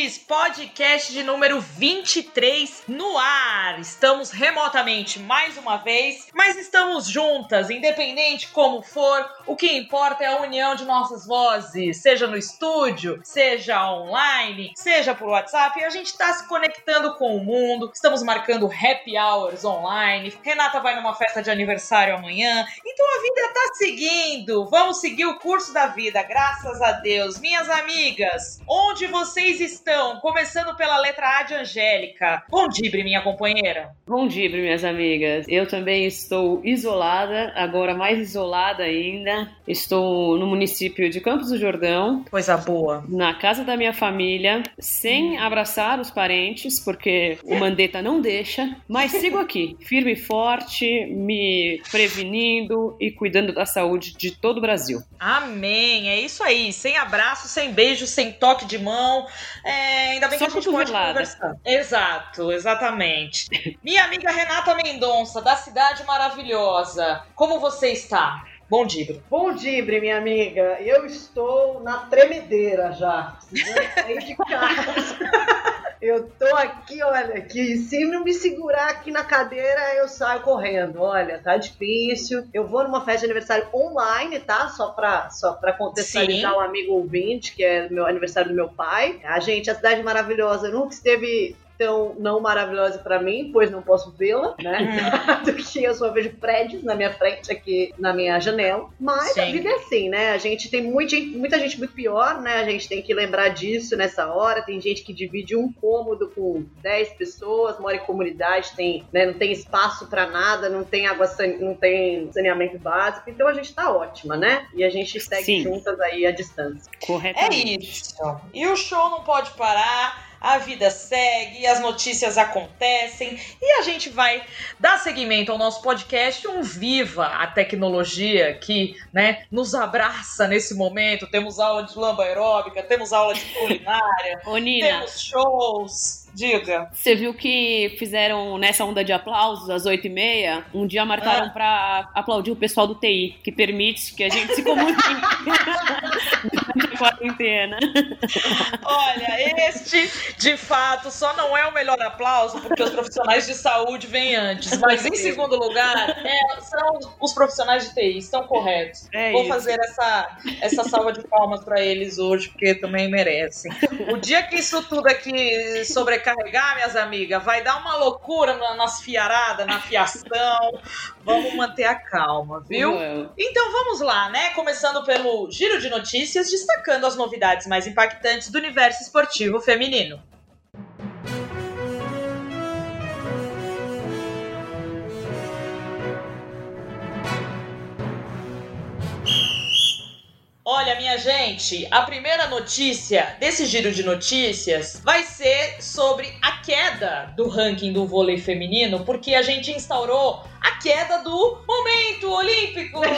ouvintes, podcast de número 23 no ar. Estamos remotamente mais uma vez, mas estamos juntas, independente como for. O que importa é a união de nossas vozes, seja no estúdio, seja online, seja por WhatsApp. A gente está se conectando com o mundo. Estamos marcando happy hours online. Renata vai numa festa de aniversário amanhã. Então a vida está seguindo. Vamos seguir o curso da vida, graças a Deus. Minhas amigas, onde vocês estão? Começando pela letra A de Angélica. Bom dia, minha companheira. Bom dia, minhas amigas. Eu também estou isolada, agora mais isolada ainda. Estou no município de Campos do Jordão. Coisa boa. Na casa da minha família, sem abraçar os parentes, porque o Mandetta não deixa. Mas sigo aqui, firme e forte, me prevenindo e cuidando da saúde de todo o Brasil. Amém. É isso aí. Sem abraço, sem beijo, sem toque de mão. É, ainda bem Só que a gente pode conversar. Exato, exatamente. Minha amiga Renata Mendonça, da Cidade Maravilhosa, como você está? Bom dia. Bom dia, minha amiga. Eu estou na tremedeira já. Sair de casa. Eu tô aqui, olha, aqui. Se não me segurar aqui na cadeira, eu saio correndo. Olha, tá difícil. Eu vou numa festa de aniversário online, tá? Só pra, só pra contextualizar o um amigo ouvinte, que é meu aniversário do meu pai. A gente, a cidade maravilhosa, nunca esteve tão não maravilhosa para mim, pois não posso vê-la, né? Do que eu só vejo prédios na minha frente aqui na minha janela. Mas Sim. a vida é assim, né? A gente tem muita gente, muita gente muito pior, né? A gente tem que lembrar disso nessa hora. Tem gente que divide um cômodo com 10 pessoas, mora em comunidade, tem, né, não tem espaço para nada, não tem água, não tem saneamento básico. Então a gente tá ótima, né? E a gente segue Sim. juntas aí à distância. Corretamente. É isso. E o show não pode parar a vida segue, as notícias acontecem e a gente vai dar seguimento ao nosso podcast um Viva a Tecnologia que né, nos abraça nesse momento. Temos aula de lamba aeróbica, temos aula de culinária, Ô, Nina, temos shows. Diga. Você viu que fizeram nessa onda de aplausos às 8h30? Um dia marcaram ah. para aplaudir o pessoal do TI, que permite que a gente se comunique quarentena. Olha, este de fato só não é o melhor aplauso porque os profissionais de saúde vêm antes. Mas em segundo lugar, é, são os profissionais de TI, estão corretos. É Vou isso. fazer essa, essa salva de palmas para eles hoje, porque também merecem. O dia que isso tudo aqui sobre sobrecarregar, minhas amigas, vai dar uma loucura nas fiaradas, na fiação. Vamos manter a calma, viu? Uhum. Então vamos lá, né? Começando pelo giro de notícias, destacando as novidades mais impactantes do universo esportivo feminino. Olha, minha gente, a primeira notícia desse giro de notícias vai ser sobre a queda do ranking do vôlei feminino, porque a gente instaurou a queda do momento olímpico.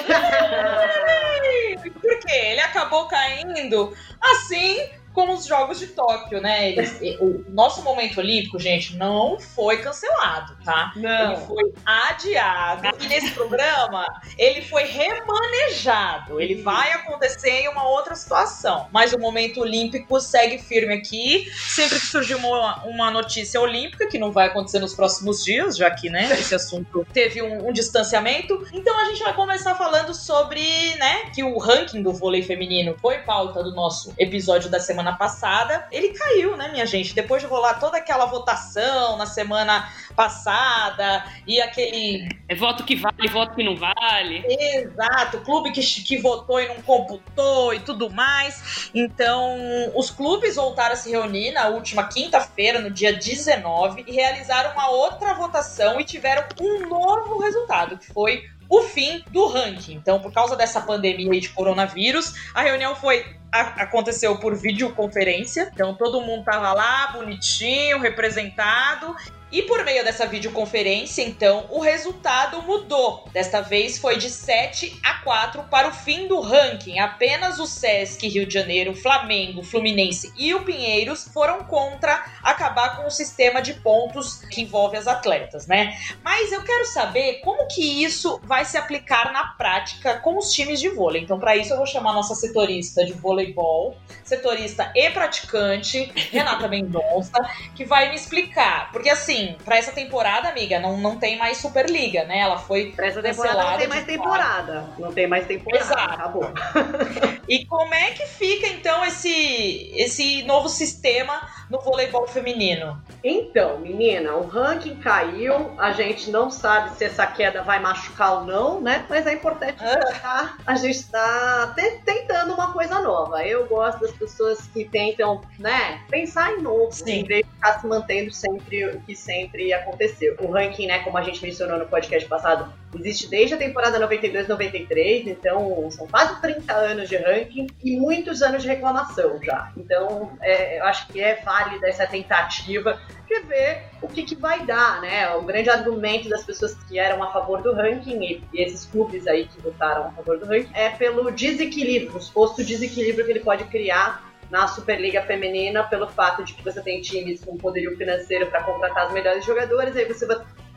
porque ele acabou caindo assim como os Jogos de Tóquio, né? Eles, o nosso momento olímpico, gente, não foi cancelado, tá? Não. Ele foi adiado. E nesse programa, ele foi remanejado. Ele vai acontecer em uma outra situação. Mas o momento olímpico segue firme aqui. Sempre que surgir uma, uma notícia olímpica, que não vai acontecer nos próximos dias, já que, né, esse assunto teve um, um distanciamento. Então a gente vai começar falando sobre, né, que o ranking do vôlei feminino foi pauta do nosso episódio da semana semana passada, ele caiu, né, minha gente? Depois de rolar toda aquela votação na semana passada e aquele. É voto que vale, voto que não vale. Exato, clube que, que votou e não computou e tudo mais. Então, os clubes voltaram a se reunir na última quinta-feira, no dia 19, e realizaram uma outra votação e tiveram um novo resultado, que foi o fim do ranking. Então, por causa dessa pandemia de coronavírus, a reunião foi a, aconteceu por videoconferência. Então, todo mundo tava lá, bonitinho, representado. E por meio dessa videoconferência, então, o resultado mudou. Desta vez foi de 7 a 4 para o fim do ranking. Apenas o Sesc Rio de Janeiro, Flamengo, Fluminense e o Pinheiros foram contra acabar com o sistema de pontos que envolve as atletas, né? Mas eu quero saber como que isso vai se aplicar na prática com os times de vôlei. Então, para isso, eu vou chamar nossa setorista de voleibol, setorista e praticante, Renata Mendonça, que vai me explicar. Porque, assim, para essa temporada, amiga, não, não tem mais Superliga, né? Ela foi. Pra essa temporada não tem mais temporada. Não tem mais temporada. Exato. Acabou. E como é que fica, então, esse, esse novo sistema no voleibol feminino? Então, menina, o ranking caiu. A gente não sabe se essa queda vai machucar ou não, né? Mas é importante destacar. A gente está te- tentando uma coisa nova. Eu gosto das pessoas que tentam, né, pensar em novo, Sim. em vez de ficar se mantendo sempre o que sempre aconteceu. O ranking, né, como a gente mencionou no podcast passado, existe desde a temporada 92-93, então são quase 30 anos de ranking e muitos anos de reclamação já. Então, é, eu acho que é válida essa tentativa de ver o que, que vai dar, né? O grande argumento das pessoas que eram a favor do ranking e, e esses clubes aí que votaram a favor do ranking é pelo desequilíbrio, o suposto desequilíbrio que ele pode criar na Superliga Feminina pelo fato de que você tem times com poderio financeiro para contratar as melhores jogadoras, aí você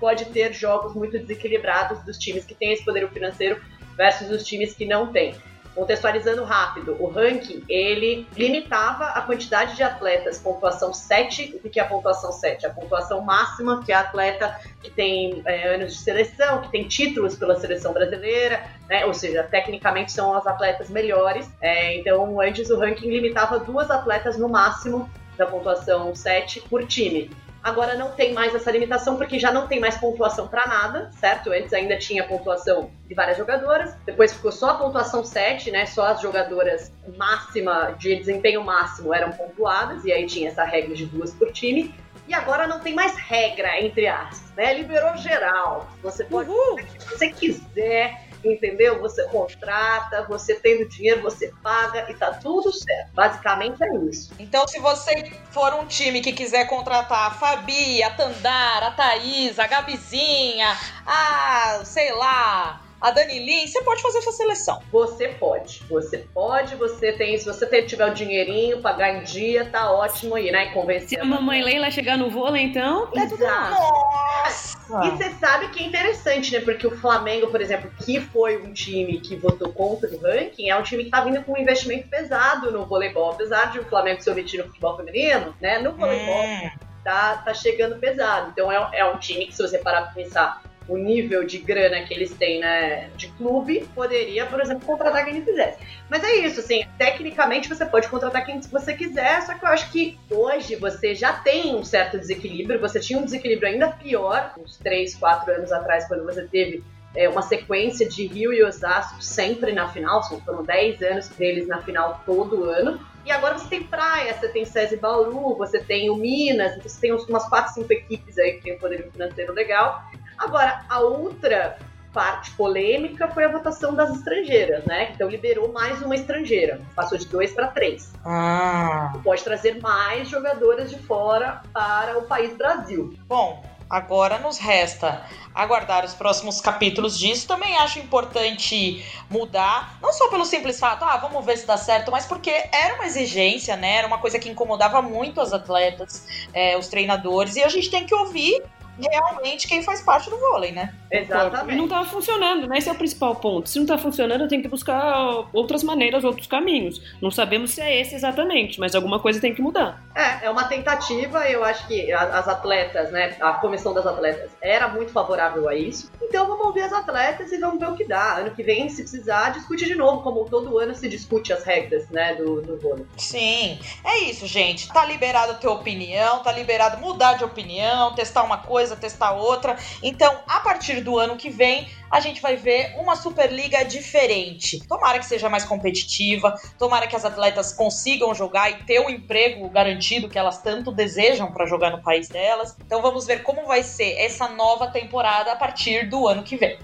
pode ter jogos muito desequilibrados dos times que têm esse poderio financeiro versus os times que não têm. Contextualizando rápido, o ranking, ele limitava a quantidade de atletas, pontuação 7. O que é a pontuação 7? A pontuação máxima, que é atleta que tem é, anos de seleção, que tem títulos pela seleção brasileira, né? ou seja, tecnicamente são as atletas melhores. É, então, antes o ranking limitava duas atletas no máximo da pontuação 7 por time. Agora não tem mais essa limitação porque já não tem mais pontuação para nada, certo? Antes ainda tinha pontuação de várias jogadoras, depois ficou só a pontuação 7, né? Só as jogadoras máxima de desempenho máximo eram pontuadas e aí tinha essa regra de duas por time. E agora não tem mais regra, entre aspas, né? Liberou geral. Você pode Uhul! fazer o que você quiser, entendeu? Você contrata, você tendo dinheiro, você paga e tá tudo certo. Basicamente é isso. Então, se você for um time que quiser contratar a Fabi, a Tandara, a Thaís, a Gabizinha, a, sei lá, a Dani Lin, você pode fazer sua seleção. Você pode. Você pode, você tem. Se você ter- tiver o dinheirinho, pagar em dia, tá ótimo aí, né? Se Convencer. a mamãe Leila chegar no vôlei, então, tá tudo. Nossa! E você sabe que é interessante, né? Porque o Flamengo, por exemplo, que foi um time que votou contra o ranking, é um time que tá vindo com um investimento pesado no voleibol. Apesar de o Flamengo se omitir no futebol feminino, né? No voleibol Hum, tá, tá chegando pesado. Então é, é um time que, se você parar pra pensar o nível de grana que eles têm, né, de clube, poderia, por exemplo, contratar quem quisesse. Mas é isso, assim, tecnicamente você pode contratar quem você quiser, só que eu acho que hoje você já tem um certo desequilíbrio, você tinha um desequilíbrio ainda pior, uns 3, 4 anos atrás, quando você teve é, uma sequência de Rio e Osasco sempre na final, foram 10 anos deles na final todo ano. E agora você tem praia, você tem SESI Bauru, você tem o Minas, você tem umas 4, 5 equipes aí que tem um poderio financeiro legal. Agora, a outra parte polêmica foi a votação das estrangeiras, né? Então liberou mais uma estrangeira, passou de 2 para 3. ah. Pode trazer mais jogadoras de fora para o país Brasil. Bom, agora nos resta aguardar os próximos capítulos disso. Também acho importante mudar, não só pelo simples fato, ah, vamos ver se dá certo, mas porque era uma exigência, né? Era uma coisa que incomodava muito as atletas, é, os treinadores, e a gente tem que ouvir realmente quem faz parte do vôlei, né? E Exatamente. não tava funcionando, né? Esse é o principal ponto. Se não tá funcionando, tem que buscar outras maneiras, outros caminhos. Não sabemos se é esse exatamente, mas alguma coisa tem que mudar. É, é uma tentativa, eu acho que as atletas, né, a comissão das atletas era muito favorável a isso. Então vamos ouvir as atletas e vamos ver o que dá. Ano que vem, se precisar, discute de novo, como todo ano se discute as regras, né, do, do vôlei. Sim, é isso, gente. Tá liberado ter opinião, tá liberado mudar de opinião, testar uma coisa, testar outra. Então, a partir do ano que vem, a gente vai ver uma Superliga diferente. Tomara que seja mais competitiva, tomara que as atletas consigam jogar e ter o emprego garantido que elas tanto desejam para jogar no país delas. Então, vamos ver como vai ser essa nova temporada a partir do ano que vem.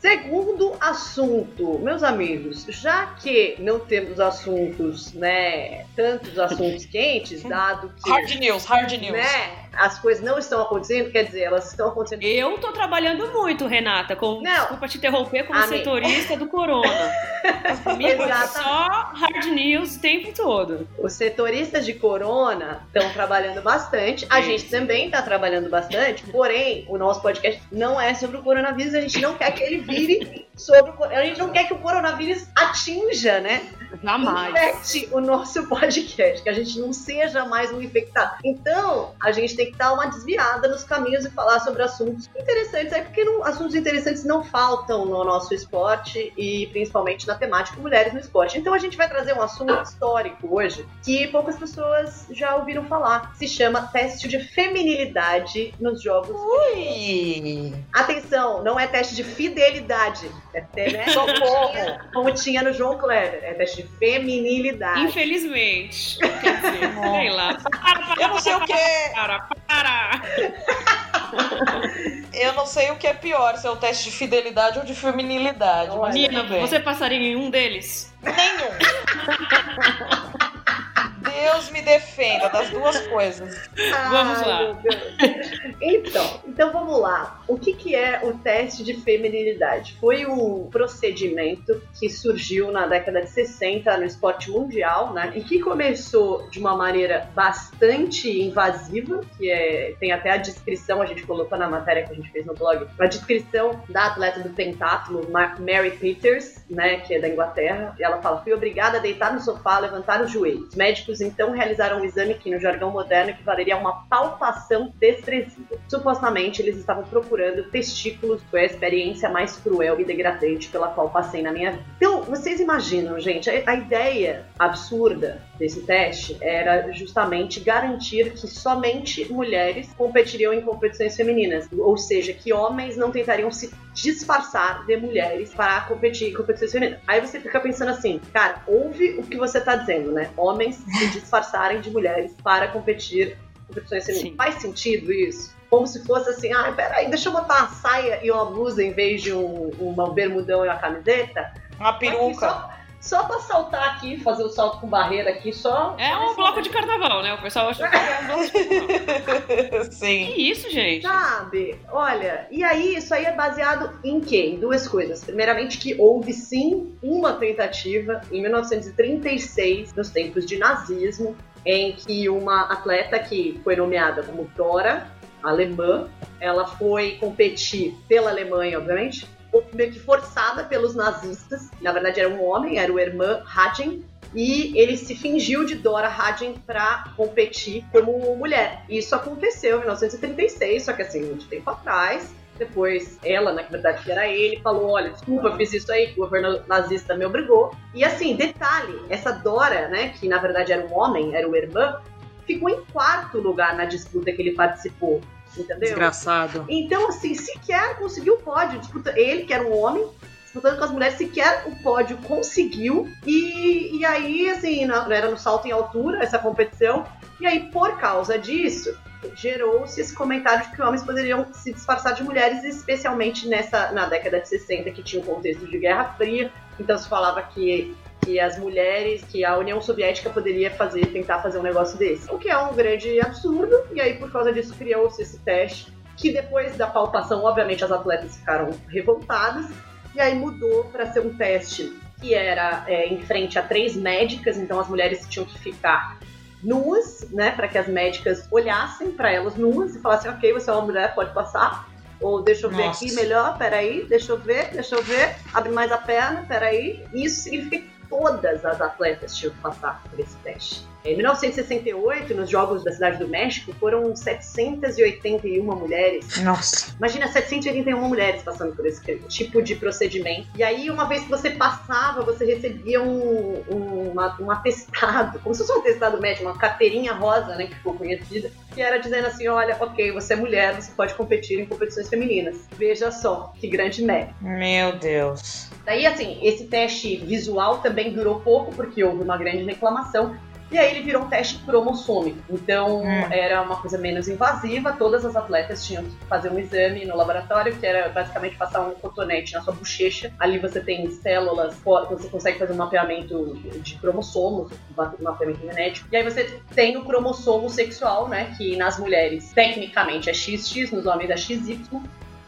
Segundo assunto, meus amigos, já que não temos assuntos, né, tantos assuntos quentes, dado que Hard news, hard news. né? as coisas não estão acontecendo, quer dizer, elas estão acontecendo. Eu tô trabalhando muito, Renata, com, Não. desculpa te interromper, como Amém. setorista do Corona. Comigo só hard news o tempo todo. Os setoristas de corona estão trabalhando bastante. A Sim, gente também está trabalhando bastante. Porém, o nosso podcast não é sobre o coronavírus. A gente não quer que ele Baby. Sobre o A gente não quer que o coronavírus atinja, né? Jamais. infecte o nosso podcast, que a gente não seja mais um infectado. Então, a gente tem que dar uma desviada nos caminhos e falar sobre assuntos interessantes aí, porque não- assuntos interessantes não faltam no nosso esporte e principalmente na temática mulheres no esporte. Então, a gente vai trazer um assunto histórico hoje que poucas pessoas já ouviram falar. Se chama teste de feminilidade nos jogos. Ui! Atenção, não é teste de fidelidade. É, te- né? Socorro! Como tinha no João Kleber. É teste de feminilidade. Infelizmente. Quer dizer, sei lá. Para, Eu não sei o que é. para, para. Eu não sei o que é pior, se é o teste de fidelidade ou de feminilidade. Bem. Você passaria em um deles? Nenhum. Deus me defenda das duas coisas. Vamos Ai, lá. Então, então vamos lá. O que, que é o teste de feminilidade? Foi um procedimento que surgiu na década de 60 no esporte mundial, né? E que começou de uma maneira bastante invasiva, que é, tem até a descrição, a gente colocou na matéria que a gente fez no blog, a descrição da atleta do pentátulo, Ma- Mary Peters, né, que é da Inglaterra, e ela fala: fui obrigada a deitar no sofá, levantar os joelhos. Os então realizaram um exame que, no jargão moderno, equivaleria a uma palpação desprezível. Supostamente, eles estavam procurando testículos, foi a experiência mais cruel e degradante pela qual passei na minha vida. Então, vocês imaginam, gente, a, a ideia absurda desse teste era justamente garantir que somente mulheres competiriam em competições femininas, ou seja, que homens não tentariam se disfarçar de mulheres para competir em competições femininas. Aí você fica pensando assim, cara, ouve o que você tá dizendo, né? Homens se disfarçarem de mulheres para competir em competições femininas. Sim. Faz sentido isso? Como se fosse assim, ah, peraí, deixa eu botar uma saia e uma blusa em vez de um, uma bermudão e uma camiseta? Uma peruca. só, só pra saltar aqui, fazer o salto com barreira aqui, só. É um bloco de carnaval, né? O pessoal acha que é um bloco de carnaval. Sim. Que isso, gente? Sabe? Olha, e aí isso aí é baseado em quê? Em duas coisas. Primeiramente que houve sim uma tentativa em 1936, nos tempos de nazismo, em que uma atleta que foi nomeada como Dora, alemã, ela foi competir pela Alemanha, obviamente, meio que forçada pelos nazistas. Na verdade era um homem, era o irmão Hadjen, e ele se fingiu de Dora Hadjen para competir como mulher. E isso aconteceu em 1936, só que assim, muito tempo atrás. Depois, ela, na verdade, que era ele, falou: Olha, desculpa, fiz isso aí, o governo nazista me obrigou. E assim, detalhe: essa Dora, né, que na verdade era um homem, era o irmão, ficou em quarto lugar na disputa que ele participou. Entendeu? Desgraçado. Então, assim, sequer conseguiu o pódio. Disputa, ele, que era um homem, disputando com as mulheres, sequer o pódio conseguiu. E, e aí, assim, na- era no salto em altura essa competição. E aí, por causa disso, gerou-se esse comentário de que homens poderiam se disfarçar de mulheres, especialmente nessa na década de 60, que tinha um contexto de Guerra Fria. Então se falava que que as mulheres, que a União Soviética poderia fazer, tentar fazer um negócio desse. O que é um grande absurdo, e aí por causa disso criou-se esse teste, que depois da palpação, obviamente, as atletas ficaram revoltadas, e aí mudou para ser um teste que era é, em frente a três médicas, então as mulheres tinham que ficar nuas, né, para que as médicas olhassem para elas nuas e falassem, ok, você é uma mulher, pode passar. Ou deixa eu ver Nossa. aqui melhor, peraí, deixa eu ver, deixa eu ver, abre mais a perna, peraí. Isso significa que todas as atletas tinham que passar por esse teste. Em 1968, nos Jogos da Cidade do México, foram 781 mulheres Nossa. Imagina 781 mulheres passando por esse tipo de procedimento. E aí, uma vez que você passava, você recebia um, um, uma- um atestado, como se fosse um atestado médico, uma carteirinha rosa, né, que ficou conhecida, que era dizendo assim: olha, ok, você é mulher, você pode competir em competições femininas. Veja só, que grande mérito. Meu Deus. Daí, assim, esse teste visual também durou pouco, porque houve uma grande reclamação. E aí ele virou um teste cromossômico. Então Hum. era uma coisa menos invasiva, todas as atletas tinham que fazer um exame no laboratório, que era basicamente passar um cotonete na sua bochecha. Ali você tem células, você consegue fazer um mapeamento de cromossomos, um mapeamento genético. E aí você tem o cromossomo sexual, né? Que nas mulheres, tecnicamente, é XX, nos homens é XY.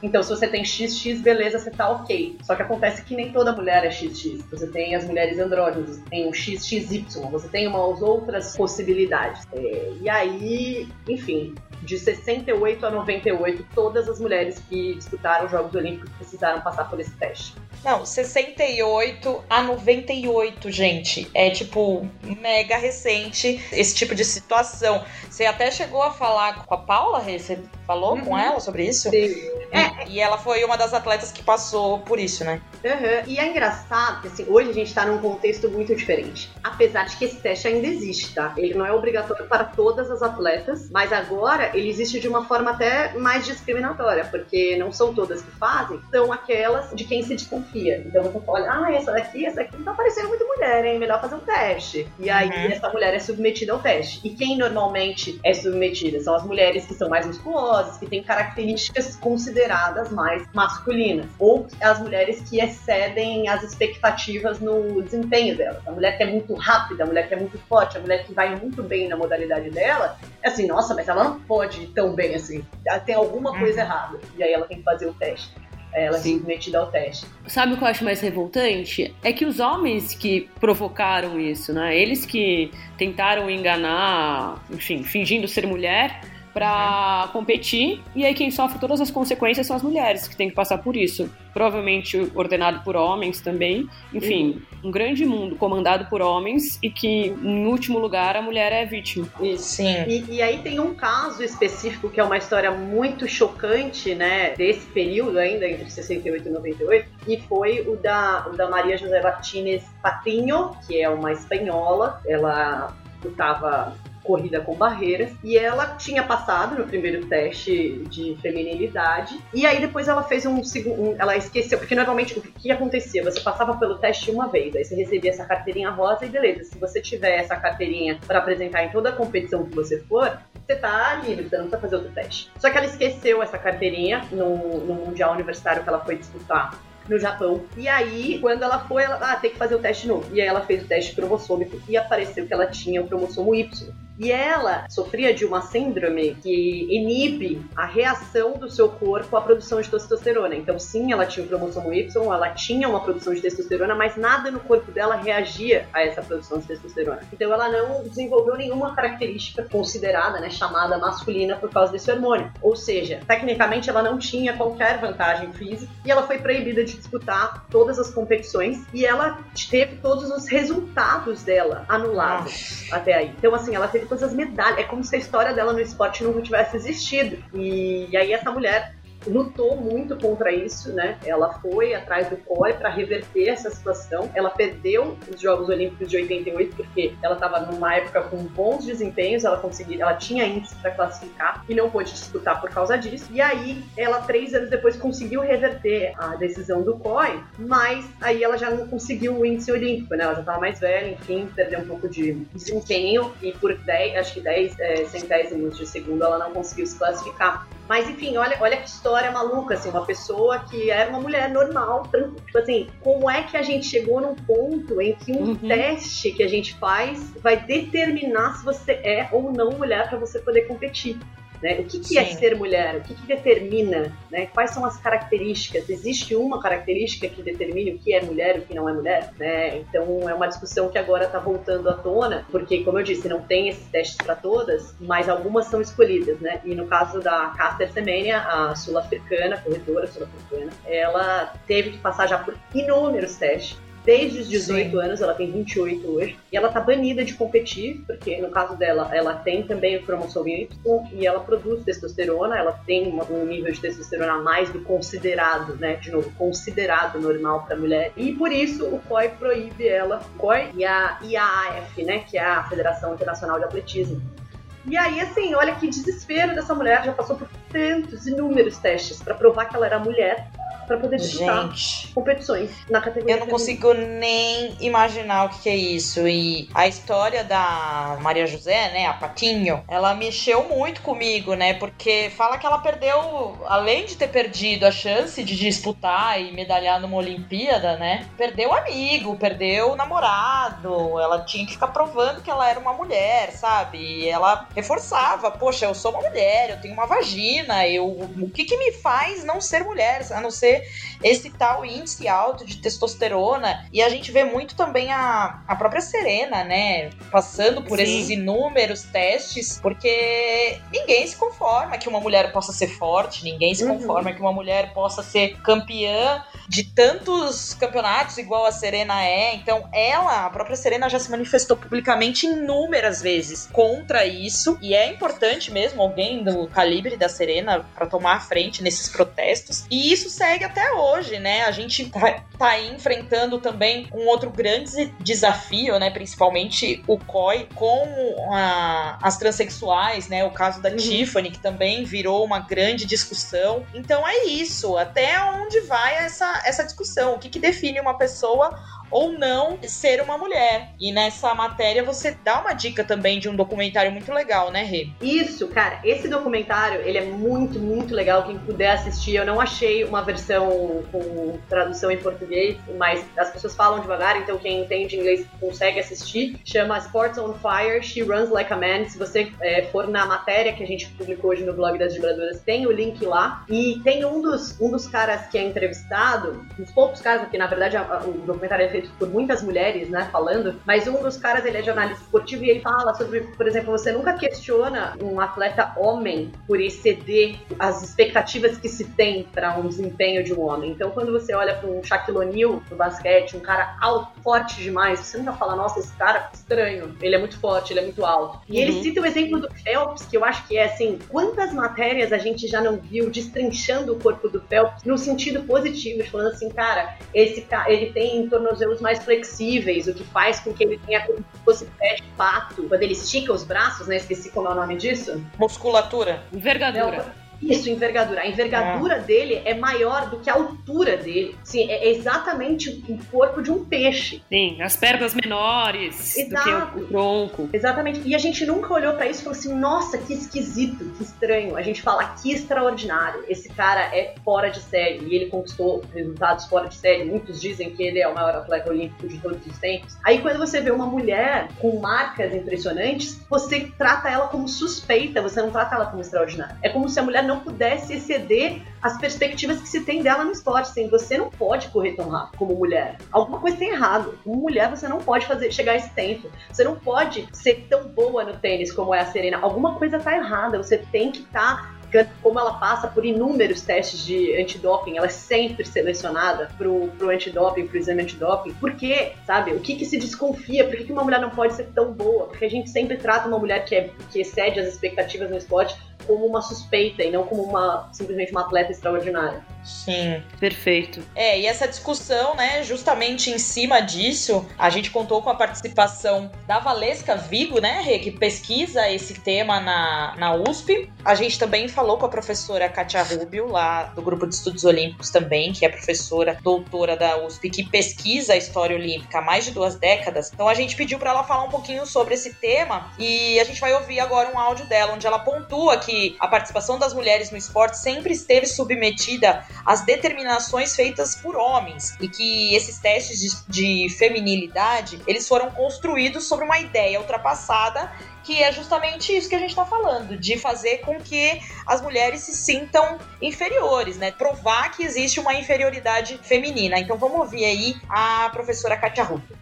Então, se você tem XX, beleza, você tá ok. Só que acontece que nem toda mulher é XX. Você tem as mulheres andrógenas, você tem o XXY, você tem umas outras possibilidades. É, e aí, enfim, de 68 a 98, todas as mulheres que disputaram os Jogos Olímpicos precisaram passar por esse teste. Não, 68 a 98, gente. É tipo mega recente esse tipo de situação. Você até chegou a falar com a Paula? Você falou com Uhum. ela sobre isso? É, E ela foi uma das atletas que passou por isso, né? Uhum. E é engraçado que assim, hoje a gente tá num contexto muito diferente. Apesar de que esse teste ainda existe, tá? Ele não é obrigatório para todas as atletas, mas agora ele existe de uma forma até mais discriminatória, porque não são todas que fazem, são aquelas de quem se desconfia. Então você olha, ah, essa daqui, essa aqui não tá parecendo muito mulher, hein? Melhor fazer um teste. E aí Uhum. essa mulher é submetida ao teste. E quem normalmente é submetida são as mulheres que são mais musculosas, que têm características consideradas mais masculinas. Ou as mulheres que excedem as expectativas no desempenho delas. A mulher que é muito rápida, a mulher que é muito forte, a mulher que vai muito bem na modalidade dela, é assim, nossa, mas ela não pode ir tão bem assim. Tem alguma coisa errada. E aí ela tem que fazer o teste. Ela é Sim. submetida ao teste. Sabe o que eu acho mais revoltante? É que os homens que provocaram isso, né? Eles que tentaram enganar, enfim, fingindo ser mulher pra competir, e aí quem sofre todas as consequências são as mulheres que têm que passar por isso. Provavelmente ordenado por homens também. Enfim, um grande mundo comandado por homens e que, em último lugar, a mulher é vítima. Sim. E, e aí tem um caso específico que é uma história muito chocante, né, desse período ainda, entre 68 e 98, e foi o da, o da Maria José Martínez Patiño, que é uma espanhola, ela lutava corrida com barreiras e ela tinha passado no primeiro teste de feminilidade e aí depois ela fez um segundo, ela esqueceu porque normalmente o que acontecia, você passava pelo teste uma vez, aí você recebia essa carteirinha rosa e beleza, se você tiver essa carteirinha para apresentar em toda a competição que você for, você tá livre, você não precisa fazer outro teste. Só que ela esqueceu essa carteirinha no, no mundial universitário que ela foi disputar no Japão. E aí, quando ela foi, ela ah, tem que fazer o teste novo. E aí ela fez o teste cromossômico e apareceu que ela tinha o cromossomo Y. E ela sofria de uma síndrome que inibe a reação do seu corpo à produção de testosterona. Então, sim, ela tinha o cromossomo Y, ela tinha uma produção de testosterona, mas nada no corpo dela reagia a essa produção de testosterona. Então, ela não desenvolveu nenhuma característica considerada, né, chamada masculina por causa desse hormônio. Ou seja, tecnicamente ela não tinha qualquer vantagem física e ela foi proibida de disputar todas as competições e ela teve todos os resultados dela anulados até aí. Então, assim, ela teve todas as medalhas. É como se a história dela no esporte nunca tivesse existido. E, e aí essa mulher lutou muito contra isso, né? Ela foi atrás do COI para reverter essa situação. Ela perdeu os Jogos Olímpicos de 88 porque ela estava numa época com bons desempenhos, ela conseguia, ela tinha índice para classificar e não pôde disputar por causa disso. E aí ela três anos depois conseguiu reverter a decisão do COI, mas aí ela já não conseguiu o índice olímpico, né? Ela já estava mais velha, enfim, perdeu um pouco de desempenho e por 10, acho que 10 é, centésimos de segundo ela não conseguiu se classificar. Mas enfim, olha, olha que história maluca, assim, uma pessoa que era uma mulher normal, tranquila. Tipo assim, como é que a gente chegou num ponto em que um Uhum. teste que a gente faz vai determinar se você é ou não mulher para você poder competir? Né? O que, que é ser mulher? O que, que determina? Né? Quais são as características? Existe uma característica que determine o que é mulher e o que não é mulher? Né? Então é uma discussão que agora está voltando à tona, porque, como eu disse, não tem esses testes para todas, mas algumas são escolhidas. Né? E no caso da Caster Semenya, a sul-africana, corredora sul-africana, ela teve que passar já por inúmeros testes. Desde os 18 anos, ela tem 28 hoje, e ela tá banida de competir, porque no caso dela, ela tem também o cromossomo Y e ela produz testosterona, ela tem uma- um nível de testosterona a mais do considerado, né? De novo, considerado normal para mulher. E por isso o COI proíbe ela, o COI e a IAAF, né? Que é a Federação Internacional de Atletismo. E aí, assim, olha que desespero dessa mulher, já passou por tantos, inúmeros testes para provar que ela era mulher para poder disputar Gente, competições na categoria. eu não feminina. consigo nem imaginar o que, que é isso. E a história da Maria José, né, a Patinho, ela mexeu muito comigo, né? Porque fala que ela perdeu, além de ter perdido a chance de disputar e medalhar numa Olimpíada, né? Perdeu amigo, perdeu namorado. Ela tinha que ficar provando que ela era uma mulher, sabe? E ela reforçava, poxa, eu sou uma mulher, eu tenho uma vagina, eu o que que me faz não ser mulher, a não ser esse tal índice alto de testosterona. E a gente vê muito também a, a própria Serena, né? Passando por Sim. esses inúmeros testes, porque ninguém se conforma que uma mulher possa ser forte, ninguém se Uhum. conforma que uma mulher possa ser campeã de tantos campeonatos igual a Serena é. Então, ela, a própria Serena, já se manifestou publicamente inúmeras vezes contra isso. E é importante mesmo alguém do calibre da Serena para tomar a frente nesses protestos. E isso segue até hoje, né? A gente tá, tá aí enfrentando também um outro grande desafio, né? Principalmente o COI com a- as transexuais, né? O caso da Uhum. Tiffany, que também virou uma grande discussão. Então é isso. Até onde vai essa, essa discussão? O que, que define uma pessoa ou não ser uma mulher? E nessa matéria você dá uma dica também de um documentário muito legal, né, Rê? Isso, cara, esse documentário, ele é muito, muito legal. Quem puder assistir, eu não achei uma versão com tradução em português, mas as pessoas falam devagar, então quem entende inglês consegue assistir. Chama Sports on Fire, She Runs Like a Man. Se você é, for na matéria que a gente publicou hoje no blog das vibradoras, tem o link lá. E tem um dos, um dos caras que é entrevistado, uns poucos caras, porque na verdade o documentário é feito por muitas mulheres, né, falando, mas um dos caras, ele é jornalista esportivo e ele fala sobre, por exemplo, você nunca questiona um atleta homem por exceder as expectativas que se tem para um desempenho de um homem. Então, quando você olha para um Shaquille O'Neal no basquete, um cara alto, forte demais, você nunca fala, nossa, esse cara é estranho, ele é muito forte, ele é muito alto. E ele Uhum. cita o exemplo do Phelps, que eu acho que é assim, quantas matérias a gente já não viu destrinchando o corpo do Phelps no sentido positivo, falando assim, cara, esse ca- ele tem tornozelos mais flexíveis, o que faz com que ele tenha como se fosse pé de pato. Quando ele estica os braços, né? Esqueci como é o nome disso. Musculatura. Envergadura. Isso, envergadura. A envergadura dele é maior do que a altura dele. Sim, é exatamente o corpo de um peixe. Sim, as pernas menores do Exato. que o, tronco. Exatamente. E a gente nunca olhou pra isso e falou assim: nossa, que esquisito, que estranho. A gente fala que extraordinário. Esse cara é fora de série e ele conquistou resultados fora de série. Muitos dizem que ele é o maior atleta olímpico de todos os tempos. Aí quando você vê uma mulher com marcas impressionantes, você trata ela como suspeita, você não trata ela como extraordinária. É como se a mulher não pudesse exceder as perspectivas que se tem dela no esporte. Assim, você não pode correr tão rápido como mulher. Alguma coisa tem errado. Como mulher, você não pode fazer chegar a esse tempo. Você não pode ser tão boa no tênis como é a Serena. Alguma coisa tá errada. Você tem que estar. como ela passa por inúmeros testes de antidoping, ela é sempre selecionada pro, pro antidoping, pro exame antidoping. Por quê? Sabe? O que que se desconfia? Por que, que uma mulher não pode ser tão boa? Porque a gente sempre trata uma mulher que, é, que excede as expectativas no esporte como uma suspeita e não como uma simplesmente uma atleta extraordinária. Sim. Perfeito. É, e essa discussão, né, justamente em cima disso, a gente contou com a participação da Valesca Vigo, né, Rê, que pesquisa esse tema na, na USP. A gente também falou com a professora Katia Rubio, lá do Grupo de Estudos Olímpicos também, que é professora doutora da USP, que pesquisa a história olímpica há mais de duas décadas. Então a gente pediu para ela falar um pouquinho sobre esse tema e a gente vai ouvir agora um áudio dela, onde ela pontua que a participação das mulheres no esporte sempre esteve submetida às determinações feitas por homens e que esses testes de, de feminilidade eles foram construídos sobre uma ideia ultrapassada que é justamente isso que a gente está falando, de fazer com que as mulheres se sintam inferiores, né? Provar que existe uma inferioridade feminina. Então vamos ouvir aí a professora Katia Rubio.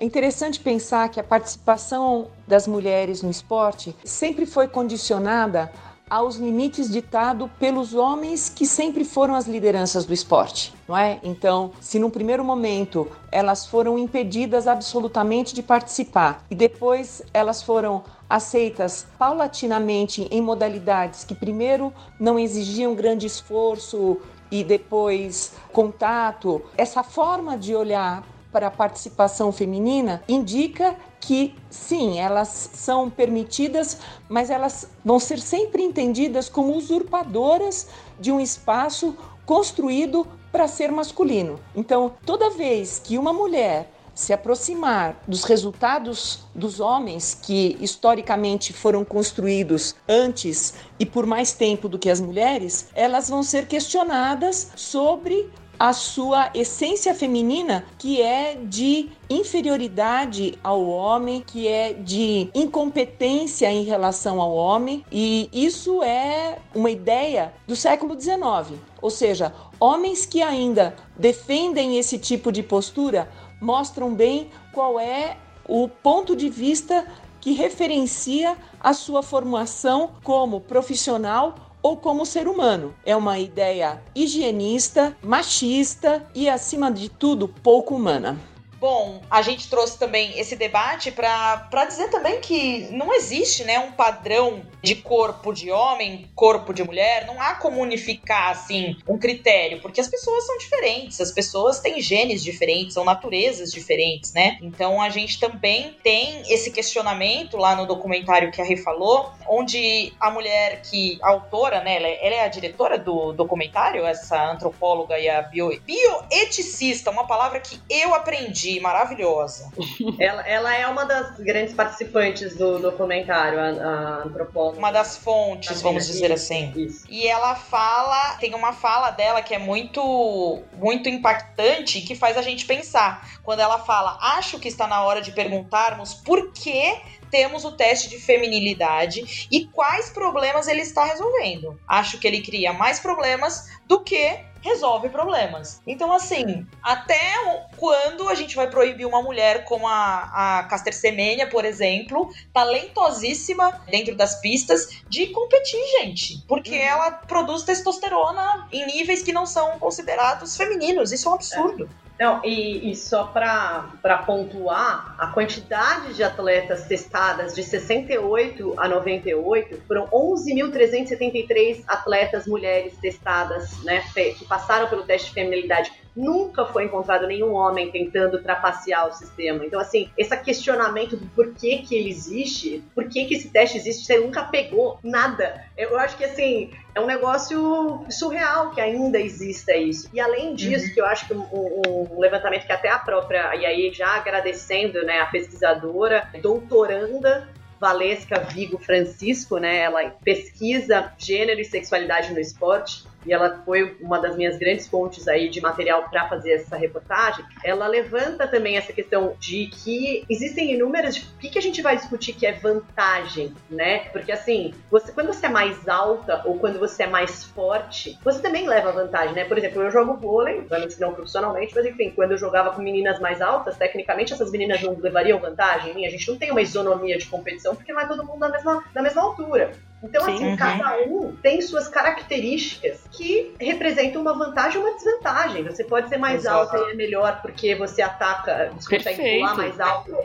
É interessante pensar que a participação das mulheres no esporte sempre foi condicionada aos limites ditados pelos homens que sempre foram as lideranças do esporte, não é? Então, se num primeiro momento elas foram impedidas absolutamente de participar e depois elas foram aceitas paulatinamente em modalidades que primeiro não exigiam grande esforço e depois contato, essa forma de olhar para a participação feminina indica que sim, elas são permitidas, mas elas vão ser sempre entendidas como usurpadoras de um espaço construído para ser masculino. Então, toda vez que uma mulher se aproximar dos resultados dos homens que historicamente foram construídos antes e por mais tempo do que as mulheres, elas vão ser questionadas sobre a sua essência feminina, que é de inferioridade ao homem, que é de incompetência em relação ao homem, e isso é uma ideia do século XIX. Ou seja, homens que ainda defendem esse tipo de postura mostram bem qual é o ponto de vista que referencia a sua formação como profissional ou como ser humano. É uma ideia higienista, machista e, acima de tudo, pouco humana. Bom, a gente trouxe também esse debate para dizer também que não existe né, um padrão de corpo de homem, corpo de mulher, não há como unificar assim um critério, porque as pessoas são diferentes, as pessoas têm genes diferentes, são naturezas diferentes, né? Então a gente também tem esse questionamento lá no documentário que a Rê falou, onde a mulher que a autora, né, ela é, ela é a diretora do documentário, essa antropóloga e a bio, bioeticista, uma palavra que eu aprendi maravilhosa. ela, ela é uma das grandes participantes do documentário, a, a antropóloga. Uma das fontes, vamos dizer assim. Isso. E ela fala, tem uma fala dela que é muito, muito impactante, que faz a gente pensar. Quando ela fala, acho que está na hora de perguntarmos por que temos o teste de feminilidade e quais problemas ele está resolvendo. Acho que ele cria mais problemas do que resolve problemas. Então, assim, até quando a gente vai proibir uma mulher como a, a Caster Semenya, por exemplo, talentosíssima dentro das pistas, de competir, gente? Porque uhum. ela produz testosterona em níveis que não são considerados femininos. Isso é um absurdo. É. Não, e, e só para pontuar, a quantidade de atletas testadas de 68 a 98 foram 11.373 atletas mulheres testadas, né, que passaram pelo teste de feminilidade nunca foi encontrado nenhum homem tentando trapacear o sistema. Então, assim, esse questionamento do porquê que ele existe, por que, esse teste existe, você nunca pegou nada. Eu acho que, assim, é um negócio surreal que ainda exista isso. E além disso, uhum. que eu acho que um, um, levantamento que até a própria, e aí já agradecendo, né, a pesquisadora, doutoranda Valesca Vigo Francisco, né? Ela pesquisa gênero e sexualidade no esporte e ela foi uma das minhas grandes fontes aí de material para fazer essa reportagem, ela levanta também essa questão de que existem inúmeras de o que, que a gente vai discutir que é vantagem, né? Porque assim, você, quando você é mais alta ou quando você é mais forte, você também leva vantagem, né? Por exemplo, eu jogo vôlei, não profissionalmente, mas enfim, quando eu jogava com meninas mais altas, tecnicamente essas meninas não levariam vantagem. A gente não tem uma isonomia de competição porque não é todo mundo na mesma, na mesma altura. Então, Sim, assim, uhum. cada um tem suas características que representam uma vantagem e uma desvantagem. Você pode ser mais Exato. alta e é melhor porque você ataca, você consegue pular mais alto.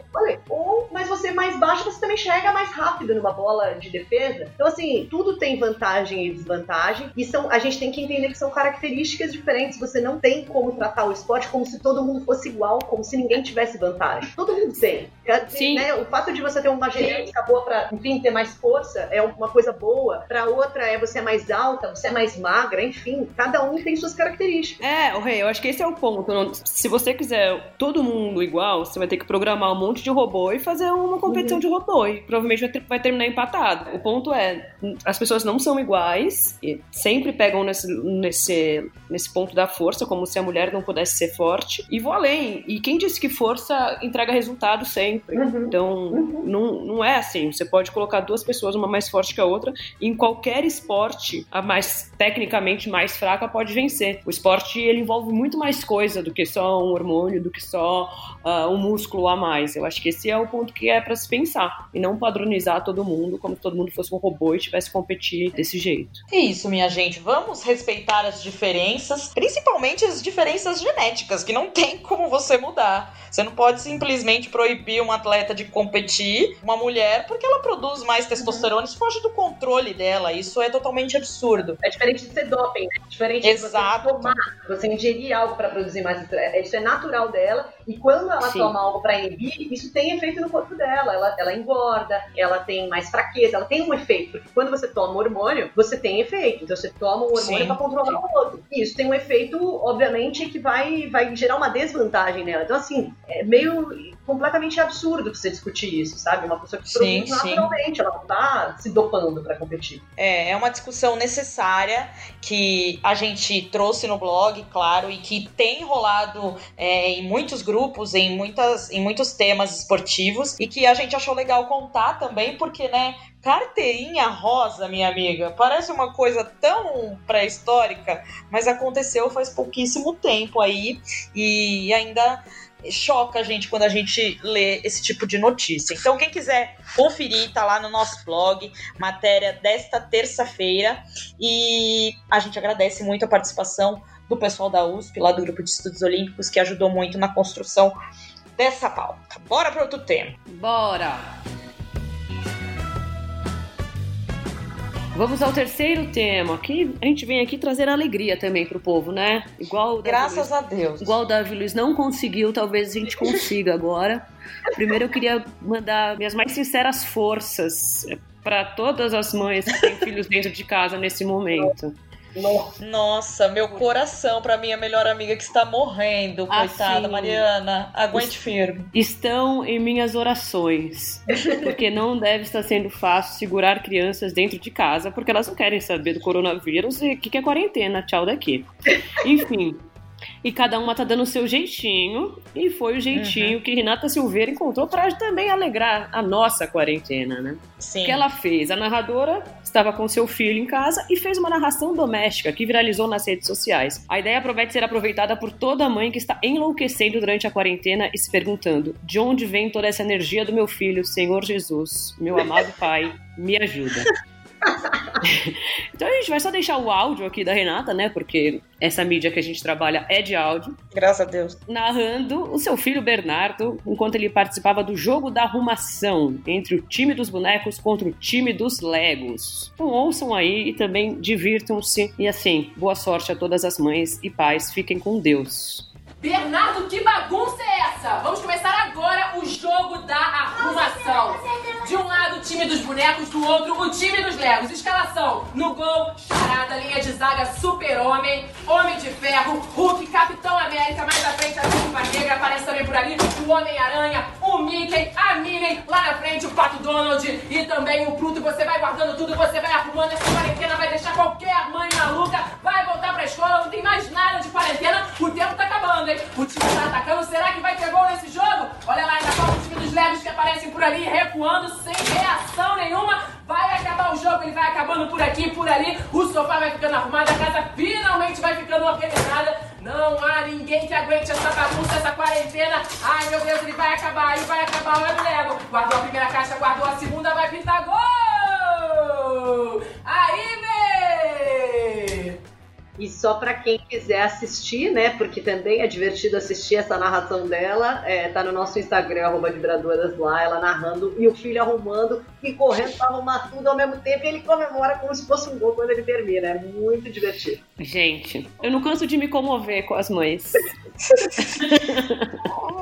Ou, mas você é mais baixo, você também chega mais rápido numa bola de defesa. Então, assim, tudo tem vantagem e desvantagem. E são, a gente tem que entender que são características diferentes. Você não tem como tratar o esporte como se todo mundo fosse igual, como se ninguém tivesse vantagem. Todo mundo tem. Sim. Né? O fato de você ter uma genética boa pra, enfim, ter mais força é uma coisa boa. Pra outra é você é mais alta, você é mais magra, enfim. Cada um tem suas características. É, o rei, eu acho que esse é o ponto. Se você quiser todo mundo igual, você vai ter que programar um monte de robô e fazer uma competição uhum. de robô. E provavelmente vai terminar empatado. O ponto é, as pessoas não são iguais e sempre pegam nesse, nesse, nesse ponto da força, como se a mulher não pudesse ser forte. E vou além. E quem disse que força entrega resultado sempre? Uhum. Então, uhum. Não, não é assim. Você pode colocar duas pessoas, uma mais forte que a outra, e em qualquer esporte, a mais tecnicamente mais fraca pode vencer. O esporte ele envolve muito mais coisa do que só um hormônio, do que só uh, um músculo a mais. Eu acho que esse é o ponto que é para se pensar e não padronizar todo mundo como se todo mundo fosse um robô e tivesse que competir desse jeito. É isso, minha gente. Vamos respeitar as diferenças, principalmente as diferenças genéticas, que não tem como você mudar. Você não pode simplesmente proibir um atleta de competir, uma mulher, porque ela produz mais testosterona. Isso foge do controle dela. Isso é totalmente absurdo. É diferente de ser doping, né? Diferente Exato. de você tomar, você ingerir algo para produzir mais estresse. Isso é natural dela. E quando ela Sim. toma algo para inibir, isso tem efeito no corpo dela. Ela, ela engorda, ela tem mais fraqueza, ela tem um efeito. Porque quando você toma hormônio, você tem efeito. Então você toma um hormônio Sim. para controlar o outro. E isso tem um efeito, obviamente, que vai, vai gerar uma desvantagem nela. Então, assim, é meio completamente absurdo você discutir isso, sabe? Uma pessoa que Sim, produz sim. naturalmente, ela não tá se dopando para competir. É, é uma discussão necessária que a gente trouxe no blog, claro, e que tem rolado é, em muitos grupos, em, muitas, em muitos temas esportivos, e que a gente achou legal contar também, porque, né, carteirinha rosa, minha amiga, parece uma coisa tão pré-histórica, mas aconteceu faz pouquíssimo tempo aí, e ainda choca a gente quando a gente lê esse tipo de notícia. Então, quem quiser conferir, tá lá no nosso blog, matéria desta terça-feira. E a gente agradece muito a participação do pessoal da USP, lá do Grupo de Estudos Olímpicos, que ajudou muito na construção dessa pauta. Bora para outro tema. Bora! Vamos ao terceiro tema, que a gente vem aqui trazer alegria também pro povo, né? Igual Graças a Deus. Igual o Davi Luiz não conseguiu, talvez a gente consiga agora. Primeiro eu queria mandar minhas mais sinceras forças para todas as mães que têm filhos dentro de casa nesse momento. Nossa. Nossa, meu coração para minha melhor amiga que está morrendo, Ah, coitada. Mariana. Aguente firme. Estão em minhas orações, porque não deve estar sendo fácil segurar crianças dentro de casa, porque elas não querem saber do coronavírus e o que, que é quarentena, tchau daqui. Enfim. E cada uma tá dando o seu jeitinho, e foi o jeitinho que Renata Silveira encontrou para também alegrar a nossa quarentena, né? Sim. O que ela fez? A narradora estava com seu filho em casa e fez uma narração doméstica que viralizou nas redes sociais. A ideia promete ser aproveitada por toda mãe que está enlouquecendo durante a quarentena e se perguntando: de onde vem toda essa energia do meu filho, Senhor Jesus, meu amado Pai, me ajuda. então a gente vai só deixar o áudio aqui da Renata, né? Porque essa mídia que a gente trabalha é de áudio Graças a Deus. narrando o seu filho Bernardo enquanto ele participava do jogo da arrumação entre o time dos bonecos contra o time dos Legos. Então ouçam aí e também divirtam-se. E assim, boa sorte a todas as mães e pais. Fiquem com Deus. Bernardo, que bagunça é essa? Vamos começar agora o jogo da arrumação. De um lado time dos bonecos, do outro o time dos legos. Escalação: no gol, charada, linha de zaga, super-homem, homem de ferro, Hulk, Capitão América, mais à frente a Viúva Negra, aparece também por ali, o Homem-Aranha, o Mickey, a Minnie, lá na frente o Pato Donald e também o Pluto. Você vai guardando tudo, você vai arrumando. Essa quarentena vai deixar qualquer mãe maluca, vai voltar pra escola, não tem mais nada de quarentena, o tempo tá acabando, hein? O time tá atacando, será que vai ter gol nesse jogo? Olha lá, ainda falta o time dos Legos que aparecem por ali, recuando, sem reação nenhuma. Vai acabar o jogo, ele vai acabando por aqui, por ali. O sofá vai ficando arrumado, a casa finalmente vai ficando organizada. Não há ninguém que aguente essa bagunça, essa quarentena. Ai meu Deus, ele vai acabar, ele vai acabar. Olha o Lego. Guardou a primeira caixa, guardou a segunda, vai pintar gol! Aí, vê! E só para quem quiser assistir, né? Porque também é divertido assistir essa narração dela. É, tá no nosso Instagram, arroba vibradoras lá, ela narrando e o filho arrumando e correndo pra arrumar tudo ao mesmo tempo. E ele comemora como se fosse um gol quando ele termina. É muito divertido. Gente, eu não canso de me comover com as mães.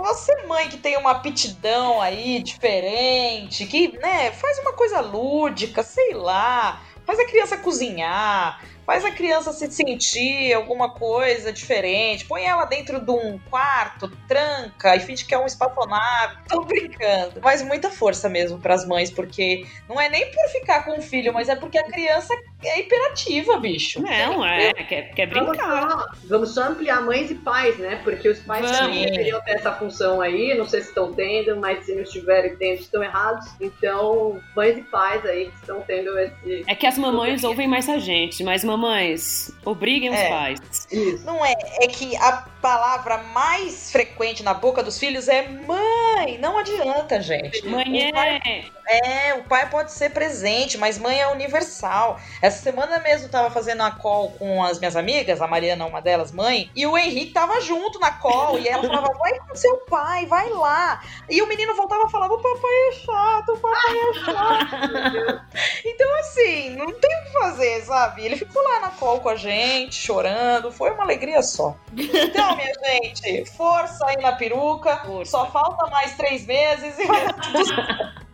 Você, mãe, que tem uma aptidão aí diferente, que, né, faz uma coisa lúdica, sei lá, faz a criança cozinhar, faz a criança se sentir alguma coisa diferente, põe ela dentro de um quarto, tranca e finge que é um espaçonave. Tô brincando. Mas muita força mesmo pras mães, porque não é nem por ficar com o filho, mas é porque a criança é hiperativa, bicho. Não, é, quer, quer Vamos brincar. só, vamos só ampliar mães e pais, né? Porque os pais Vamos. também deveriam ter essa função aí. Não sei se estão tendo, mas se não estiverem tendo, estão errados. Então, mães e pais aí que estão tendo esse. É que as mamães ouvem mais a gente, mas mamães, obriguem os É. pais. Isso. Não é, é que a palavra mais frequente na boca dos filhos é mãe. Não adianta, gente. Mãe O pai- é. É, o pai pode ser presente, mas mãe é universal. Essa semana mesmo eu tava fazendo a call com as minhas amigas, a Mariana, uma delas, mãe, e o Henrique tava junto na call, e ela falava, vai com seu pai, vai lá. E o menino voltava e falava, o papai é chato, o papai é chato. então, assim, não tem o que fazer, sabe? Ele ficou lá na call com a gente, chorando, foi uma alegria só. Então, minha gente, força aí na peruca, Força. só falta mais três meses e vai dar tudo certo.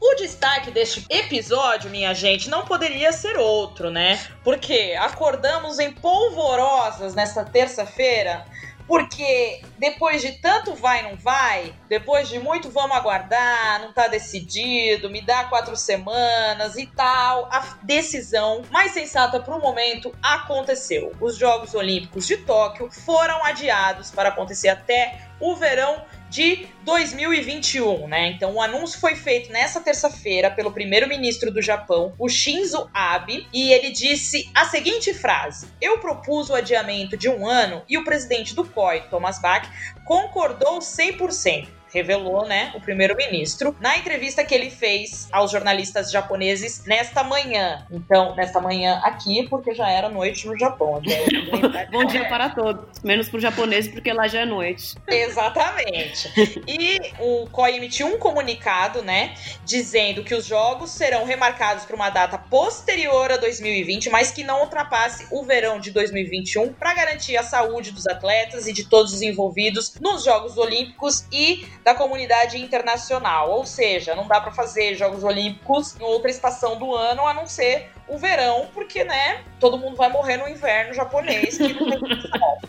O destaque deste episódio, minha gente, não poderia ser outro, né? Porque acordamos em polvorosas nesta terça-feira, porque depois de tanto vai não vai, depois de muito vamos aguardar, não tá decidido, me dá quatro semanas e tal, a decisão mais sensata para o momento aconteceu. Os Jogos Olímpicos de Tóquio foram adiados para acontecer até o verão de 2021, né? Então o anúncio foi feito nessa terça-feira pelo primeiro-ministro do Japão, o Shinzo Abe, e ele disse a seguinte frase: "Eu propus o adiamento de um ano e o presidente do COI, Thomas Bach, concordou 100%." Revelou, né, o primeiro-ministro, na entrevista que ele fez aos jornalistas japoneses nesta manhã. Então, nesta manhã aqui, porque já era noite no Japão. né? Bom dia para todos. Menos pro japonês, porque lá já é noite. Exatamente. E o COI emitiu um comunicado, né, dizendo que os jogos serão remarcados para uma data posterior a 2020, mas que não ultrapasse o verão de 2021, para garantir a saúde dos atletas e de todos os envolvidos nos Jogos Olímpicos e da comunidade internacional. Ou seja, não dá para fazer Jogos Olímpicos em outra estação do ano a não ser o verão, porque, né, todo mundo vai morrer no inverno japonês, que não tem.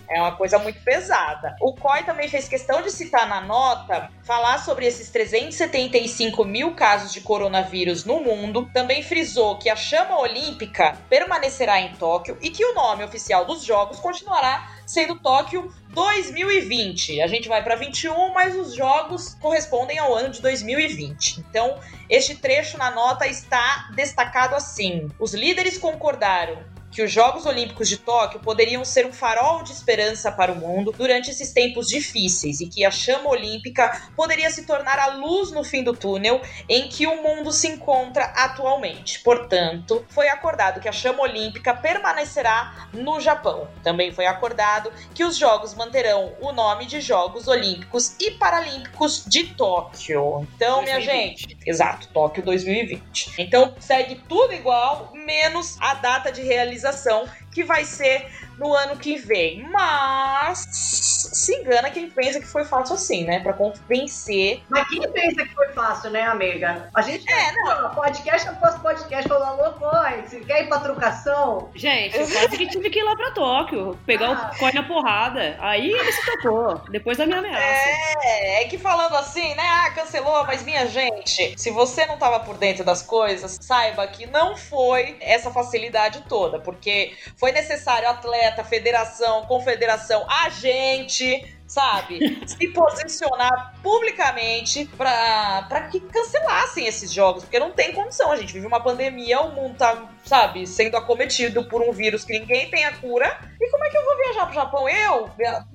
É uma coisa muito pesada. O COI também fez questão de citar na nota, falar sobre esses 375 mil casos de coronavírus no mundo. Também frisou que a chama olímpica permanecerá em Tóquio e que o nome oficial dos Jogos continuará sendo Tóquio 2020. A gente vai para 21, mas os jogos correspondem ao ano de 2020. Então, este trecho na nota está destacado assim: os líderes concordaram que os Jogos Olímpicos de Tóquio poderiam ser um farol de esperança para o mundo durante esses tempos difíceis e que a chama olímpica poderia se tornar a luz no fim do túnel em que o mundo se encontra atualmente. Portanto, foi acordado que a chama olímpica permanecerá no Japão. Também foi acordado que os jogos manterão o nome de Jogos Olímpicos e Paralímpicos de Tóquio. Então, minha 2020. gente, exato, Tóquio 2020. Então, segue tudo igual, menos a data de realização, organização que vai ser no ano que vem. Mas se engana quem pensa que foi fácil assim, né? Pra convencer. Mas quem pensa que foi fácil, né, amiga? A gente É, não. podcast após podcast falando, alô, você quer ir pra trocação? Gente, eu quase que tive que ir lá pra Tóquio, pegar Ah. o COI na porrada. Aí ele se tocou, depois da minha ameaça. É, é que falando assim, né? Ah, cancelou, mas minha gente, se você não tava por dentro das coisas, saiba que não foi essa facilidade toda, porque foi necessário atleta, federação, confederação, a gente, sabe, se posicionar publicamente pra que cancelassem esses jogos, porque não tem condição. A gente vive uma pandemia, o mundo tá, sabe, sendo acometido por um vírus que ninguém tem a cura. E como é que eu vou viajar pro Japão? Eu?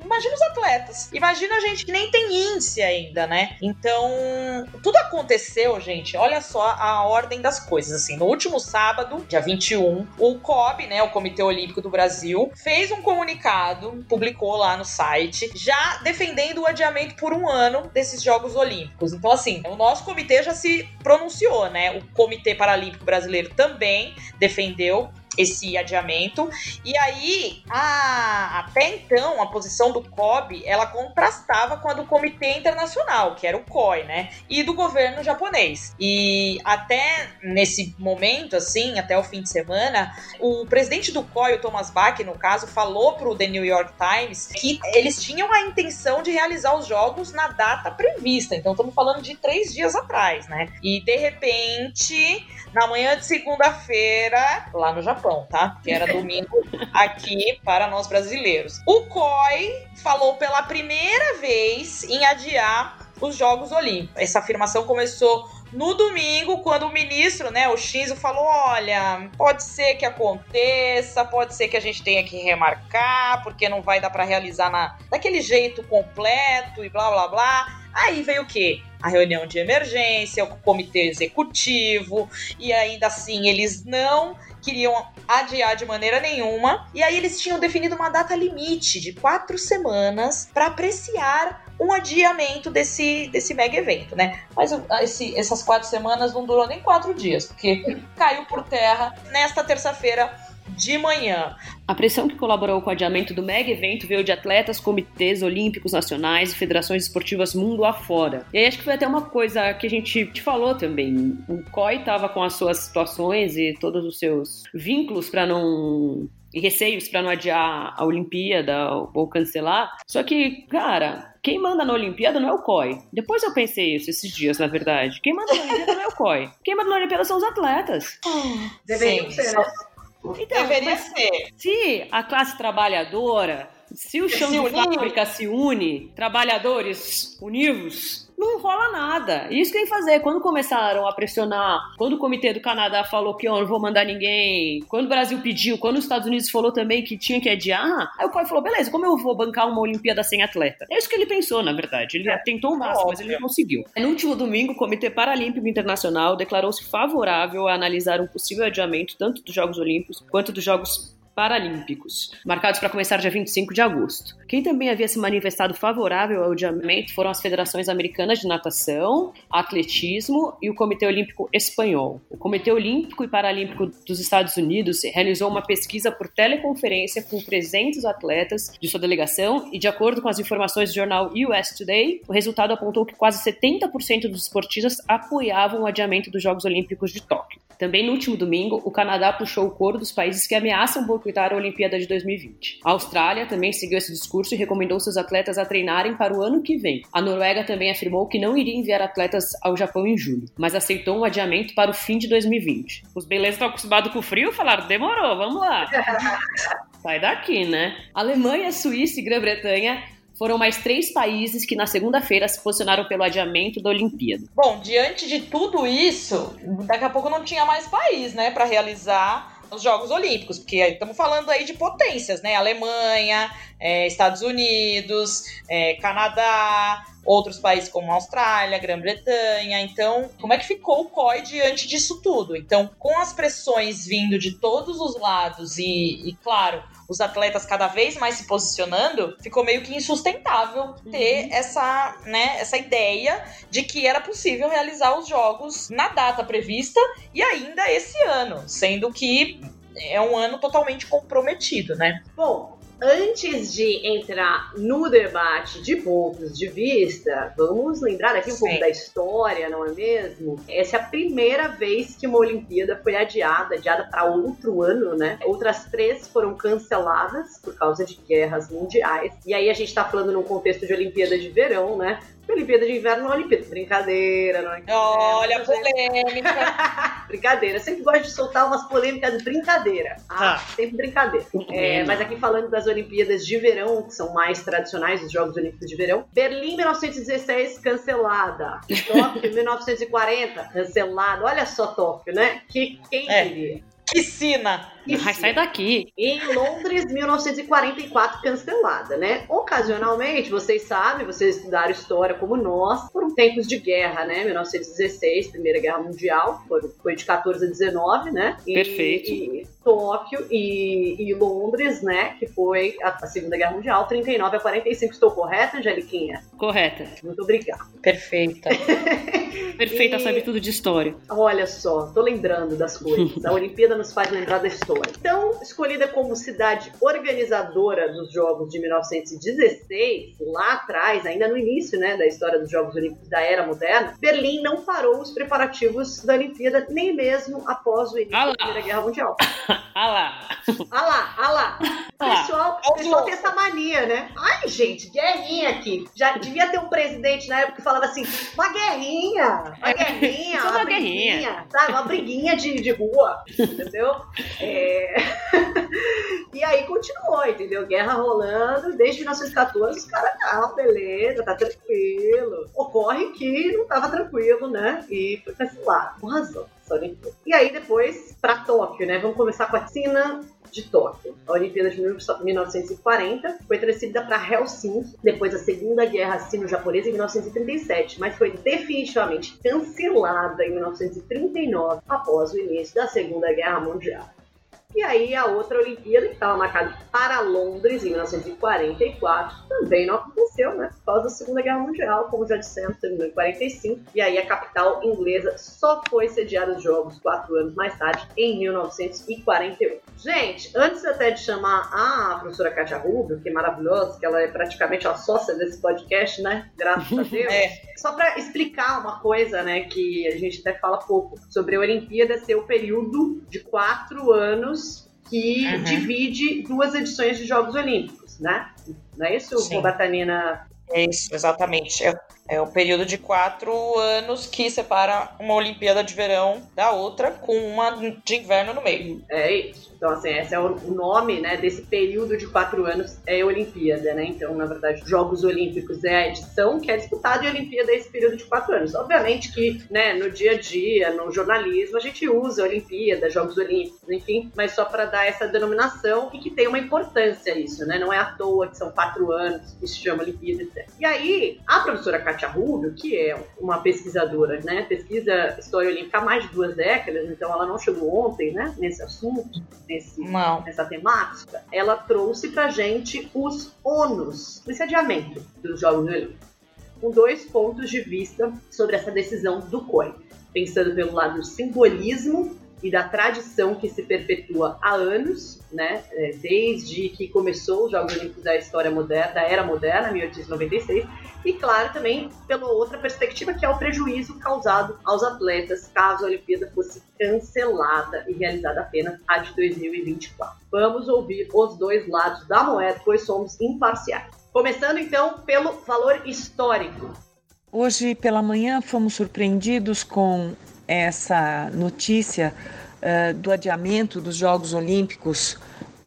Imagina os atletas. Imagina a gente que nem tem índice ainda, né? Então, tudo aconteceu, gente. Olha só a ordem das coisas. Assim, no último sábado, dia 21, o COB, né, o Comitê Olímpico do Brasil, fez um comunicado, publicou lá no site, já defendendo o adiamento por um ano desses Jogos Olímpicos. Então, assim, o nosso comitê já se pronunciou, né? O Comitê Paralímpico Brasileiro também defendeu esse adiamento. E aí, a, até então, a posição do COB, ela contrastava com a do Comitê Internacional, que era o COI, né? E do governo japonês. E até nesse momento, assim, até o fim de semana, o presidente do COI, o Thomas Bach, no caso, falou pro The New York Times que eles tinham a intenção de realizar os jogos na data prevista. Então, estamos falando de três dias atrás, né? E de repente, na manhã de segunda-feira, lá no Japão, tá? Que era domingo aqui para nós brasileiros. O COI falou pela primeira vez em adiar os Jogos Olímpicos. Essa afirmação começou no domingo, quando o ministro, né, o Shinzo, falou: olha, pode ser que aconteça, pode ser que a gente tenha que remarcar, porque não vai dar para realizar na, daquele jeito completo e blá blá blá. Aí veio o quê? A reunião de emergência, o comitê executivo, e ainda assim eles não queriam adiar de maneira nenhuma. E aí eles tinham definido uma data limite de quatro semanas para apreciar um adiamento desse, desse mega evento, né? Mas esse, essas quatro semanas não durou nem quatro dias, porque caiu por terra nesta terça-feira de manhã. A pressão que colaborou com o adiamento do mega evento veio de atletas, comitês olímpicos nacionais e federações esportivas mundo afora. E aí acho que foi até uma coisa que a gente te falou também. O COI estava com as suas situações e todos os seus vínculos para não e receios para não adiar a Olimpíada ou cancelar. Só que, cara, quem manda na Olimpíada não é o COI. Depois eu pensei isso esses dias, na verdade. Quem manda na Olimpíada não é o COI. Quem manda na Olimpíada são os atletas. Deveriam ser, né? Então, Deveria ser. Se a classe trabalhadora, se o chão se de unir. fábrica se une, trabalhadores univos, não rola nada. Isso que tem que fazer. Quando começaram a pressionar, quando o Comitê do Canadá falou que oh, não vou mandar ninguém, quando o Brasil pediu, quando os Estados Unidos falou também que tinha que adiar, aí o COI falou: beleza, como eu vou bancar uma Olimpíada sem atleta? É isso que ele pensou, na verdade. Ele é, tentou o máximo, mas ele não conseguiu. No último domingo, o Comitê Paralímpico Internacional declarou-se favorável a analisar um possível adiamento tanto dos Jogos Olímpicos quanto dos Jogos Paralímpicos, marcados para começar dia 25 de agosto. Quem também havia se manifestado favorável ao adiamento foram as federações americanas de natação, atletismo e o Comitê Olímpico Espanhol. O Comitê Olímpico e Paralímpico dos Estados Unidos realizou uma pesquisa por teleconferência com 300 atletas de sua delegação e, de acordo com as informações do jornal US Today, o resultado apontou que quase 70% dos esportistas apoiavam o adiamento dos Jogos Olímpicos de Tóquio. Também no último domingo, o Canadá puxou o coro dos países que ameaçam boicotar a Olimpíada de 2020. A Austrália também seguiu esse discurso e recomendou seus atletas a treinarem para o ano que vem. A Noruega também afirmou que não iria enviar atletas ao Japão em julho, mas aceitou um adiamento para o fim de 2020. Os belezas estão acostumados com o frio falaram: demorou, vamos lá. Sai daqui, né? Alemanha, Suíça e Grã-Bretanha foram mais três países que na segunda-feira se posicionaram pelo adiamento da Olimpíada. Bom, diante de tudo isso, daqui a pouco não tinha mais país, né, para realizar os Jogos Olímpicos, porque estamos falando aí de potências, né? Alemanha, é, Estados Unidos, é, Canadá, outros países como Austrália, Grã-Bretanha. Então, como é que ficou o COI diante disso tudo? Então, com as pressões vindo de todos os lados e, e claro, os atletas cada vez mais se posicionando, ficou meio que insustentável ter uhum. essa, né, essa ideia de que era possível realizar os jogos na data prevista e ainda esse ano, sendo que é um ano totalmente comprometido, né? Bom, Antes de entrar no debate de pontos de vista, vamos lembrar aqui um Sim. pouco da história, não é mesmo? Essa é a primeira vez que uma Olimpíada foi adiada, adiada para outro ano, né? Outras três foram canceladas por causa de guerras mundiais. E aí a gente está falando num contexto de Olimpíada de verão, né? Olimpíada de Inverno não é Olimpíada. Brincadeira, não é? Olha, polêmica. brincadeira. Eu sempre gosto de soltar umas polêmicas de brincadeira. Ah, ah. Sempre brincadeira. É, mas aqui falando das Olimpíadas de Verão, que são mais tradicionais, os Jogos Olímpicos de Verão. Berlim, 1916, cancelada. Tóquio, 1940, cancelada. Olha só Tóquio, né? Que, quem é. diria? Piscina. Vai sair daqui. Em Londres, 1944, cancelada, né? Ocasionalmente, vocês sabem, vocês estudaram história como nós, foram tempos de guerra, né? 1916, Primeira Guerra Mundial, foi, foi de 14 a 19, né? E, Perfeito. E Tóquio e, e, Londres, né? Que foi a, a, Segunda Guerra Mundial, 39 a 45. Estou correta, Angeliquinha? Correta. Muito obrigada. Perfeita. Perfeita, e... sabe tudo de história. Olha só, tô lembrando das coisas. A Olimpíada nos faz lembrar da história. Então, escolhida como cidade organizadora dos Jogos de 1916, lá atrás, ainda no início né, da história dos Jogos Olímpicos da Era Moderna, Berlim não parou os preparativos da Olimpíada, nem mesmo após o início da Primeira Guerra Mundial. Ah lá! Ah lá, ah lá! Pessoal, pessoal tem essa mania, né? Ai, gente, guerrinha aqui. Já devia ter um presidente na época que falava assim: uma guerrinha, uma guerrinha, uma, uma briguinha, guerrinha. Sabe? Uma briguinha de, de rua, entendeu? É, É... e aí continuou, entendeu? Guerra rolando, desde 1914 os caras, ah, beleza, tá tranquilo. Ocorre que não tava tranquilo, né? E foi cancelado, com razão. E aí depois para Tóquio, né? Vamos começar com a China de Tóquio. A Olimpíada de 1940 foi transferida para Helsinki depois da Segunda Guerra Sino-Japonesa em 1937, mas foi definitivamente cancelada em 1939 após o início da Segunda Guerra Mundial. E aí a outra Olimpíada, que estava marcada para Londres em 1944, também não aconteceu, né? Por causa da Segunda Guerra Mundial, como já dissemos, terminou em 45. E aí a capital inglesa só foi sediada os Jogos quatro anos mais tarde, em 1948. Gente, antes até de chamar a professora Katia Rubio, que é maravilhosa, que ela é praticamente a sócia desse podcast, né? Graças a Deus. é. Só para explicar uma coisa, né, que a gente até fala pouco sobre a Olimpíada ser o período de quatro anos que uhum. divide duas edições de Jogos Olímpicos, né? Não é isso, Robertanina? É isso, exatamente. É, é o período de quatro anos que separa uma Olimpíada de verão da outra, com uma de inverno no meio. É isso. Então, assim, esse é o nome, né, desse período de quatro anos é Olimpíada, né? Então, na verdade, Jogos Olímpicos é a edição que é disputada e Olimpíada é esse período de quatro anos. Obviamente que, né, no dia a dia, no jornalismo, a gente usa Olimpíada, Jogos Olímpicos, enfim, mas só para dar essa denominação e que tem uma importância isso, né? Não é à toa que são quatro anos que se chama Olimpíada, etc. E aí, a professora Katia Rubio, que é uma pesquisadora, né, pesquisa história olímpica há mais de duas décadas, então ela não chegou ontem, né, nesse assunto, nesse, nessa temática, ela trouxe pra gente os ônus, esse adiamento dos Jogos Olímpicos, com dois pontos de vista sobre essa decisão do COI. Pensando pelo lado do simbolismo e da tradição que se perpetua há anos, né, é, desde que começou os Jogos Olímpicos da história moderna, da era moderna, 1896, e claro também pela outra perspectiva que é o prejuízo causado aos atletas caso a Olimpíada fosse cancelada e realizada apenas a de 2024. Vamos ouvir os dois lados da moeda, pois somos imparciais. Começando então pelo valor histórico. Hoje pela manhã fomos surpreendidos com essa notícia uh, do adiamento dos Jogos Olímpicos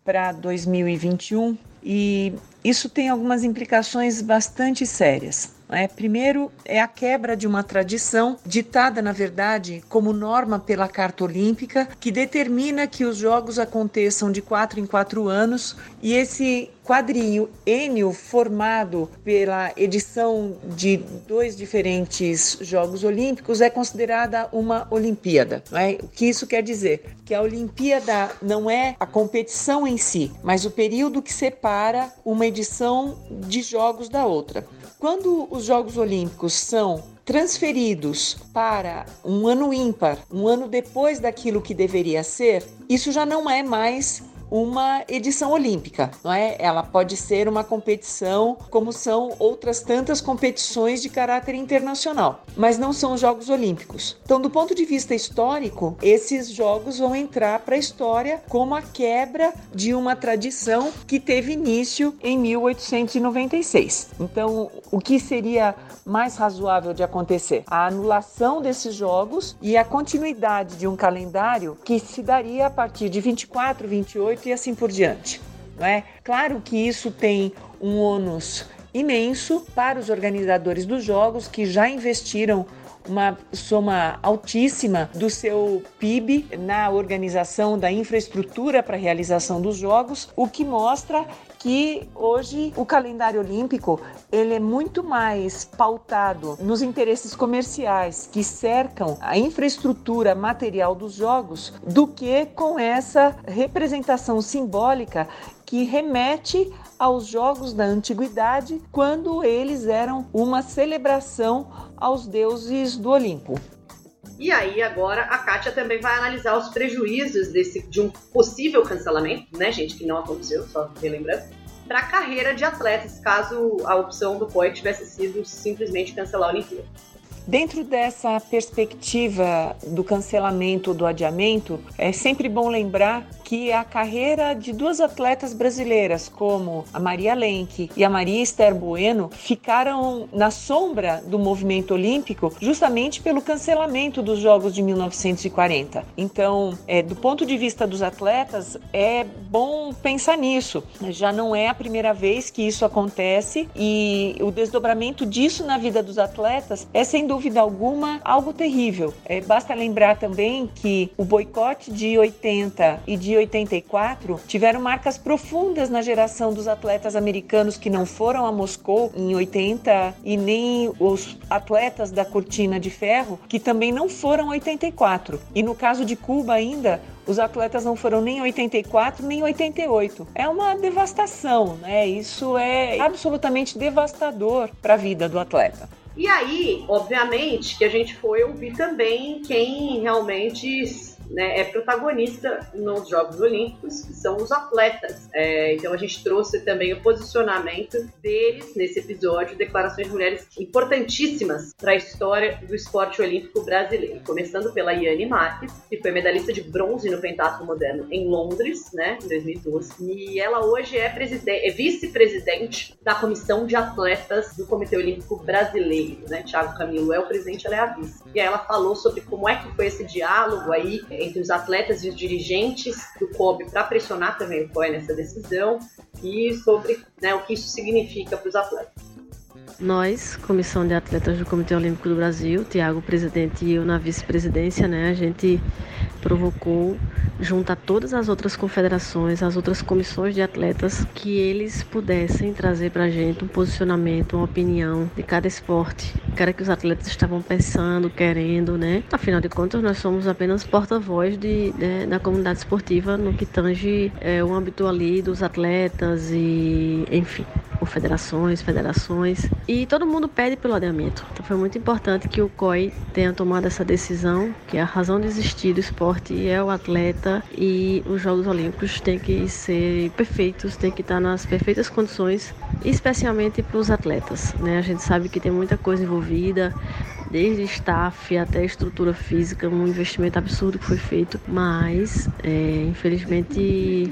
para 2021 e isso tem algumas implicações bastante sérias. É, primeiro, é a quebra de uma tradição ditada, na verdade, como norma pela Carta Olímpica, que determina que os Jogos aconteçam de quatro em quatro anos e esse quadriênio formado pela edição de dois diferentes Jogos Olímpicos é considerada uma Olimpíada. É? O que isso quer dizer? Que a Olimpíada não é a competição em si, mas o período que separa uma edição de jogos da outra. Quando os Jogos Olímpicos são transferidos para um ano ímpar, um ano depois daquilo que deveria ser, isso já não é mais uma edição olímpica, não é? Ela pode ser uma competição como são outras tantas competições de caráter internacional, mas não são os Jogos Olímpicos. Então, do ponto de vista histórico, esses jogos vão entrar para a história como a quebra de uma tradição que teve início em 1896. Então, o que seria mais razoável de acontecer? A anulação desses jogos e a continuidade de um calendário que se daria a partir de 24, 28 e assim por diante. Não é? Claro que isso tem um ônus imenso para os organizadores dos jogos que já investiram uma soma altíssima do seu PIB na organização da infraestrutura para a realização dos jogos, o que mostra que hoje o calendário olímpico ele é muito mais pautado nos interesses comerciais que cercam a infraestrutura material dos jogos do que com essa representação simbólica que remete aos jogos da antiguidade quando eles eram uma celebração aos deuses do Olimpo. E aí agora a Kátia também vai analisar os prejuízos desse, de um possível cancelamento, né, gente, que não aconteceu, só relembrando, para a carreira de atletas, caso a opção do COI tivesse sido simplesmente cancelar a Olimpíada. Dentro dessa perspectiva do cancelamento, do adiamento, é sempre bom lembrar que a carreira de duas atletas brasileiras, como a Maria Lenk e a Maria Esther Bueno, ficaram na sombra do movimento olímpico justamente pelo cancelamento dos Jogos de 1940. Então, é, do ponto de vista dos atletas, é bom pensar nisso. Já não é a primeira vez que isso acontece e o desdobramento disso na vida dos atletas é, sem dúvida alguma, algo terrível. É, basta lembrar também que o boicote de 80 e de 84 tiveram marcas profundas na geração dos atletas americanos que não foram a Moscou em 80 e nem os atletas da cortina de ferro que também não foram em 84. E no caso de Cuba ainda, os atletas não foram nem 84 nem 88. É uma devastação, né? Isso é absolutamente devastador para a vida do atleta. E aí, obviamente, que a gente foi ouvir também quem realmente né, é protagonista nos Jogos Olímpicos, que são os atletas. É, então a gente trouxe também o posicionamento deles nesse episódio, declarações de mulheres importantíssimas para a história do esporte olímpico brasileiro. Começando pela Yane Marques, que foi medalhista de bronze no pentatlo moderno em Londres, né, em 2012. E ela hoje é, é vice-presidente da comissão de atletas do Comitê Olímpico Brasileiro. Né? Tiago Camilo é o presidente, ela é a vice. E aí ela falou sobre como é que foi esse diálogo aí entre os atletas e os dirigentes do COB para pressionar também o COI nessa decisão e sobre né, o que isso significa para os atletas. Nós, Comissão de Atletas do Comitê Olímpico do Brasil, Tiago, presidente, e eu na vice-presidência, né, a gente provocou junto a todas as outras confederações, as outras comissões de atletas, que eles pudessem trazer para a gente um posicionamento, uma opinião de cada esporte, cara que os atletas estavam pensando, querendo, né? Afinal de contas, nós somos apenas porta-voz de, de, da comunidade esportiva no que tange é, o âmbito ali dos atletas e, enfim, confederações, federações, e todo mundo pede pelo adeamento. Então foi muito importante que o COI tenha tomado essa decisão, que a razão de existir do esporte é o atleta e os Jogos Olímpicos têm que ser perfeitos, têm que estar nas perfeitas condições, especialmente para os atletas. Né? A gente sabe que tem muita coisa envolvida, desde staff até estrutura física, um investimento absurdo que foi feito, mas é, infelizmente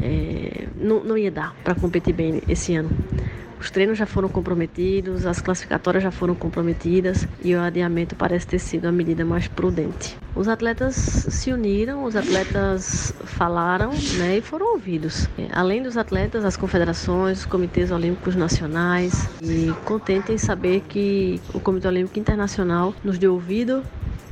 é, não, não ia dar para competir bem esse ano. Os treinos já foram comprometidos, as classificatórias já foram comprometidas e o adiamento parece ter sido a medida mais prudente. Os atletas se uniram, os atletas falaram né, e foram ouvidos. Além dos atletas, as confederações, os comitês olímpicos nacionais e contente em saber que o Comitê Olímpico Internacional nos deu ouvido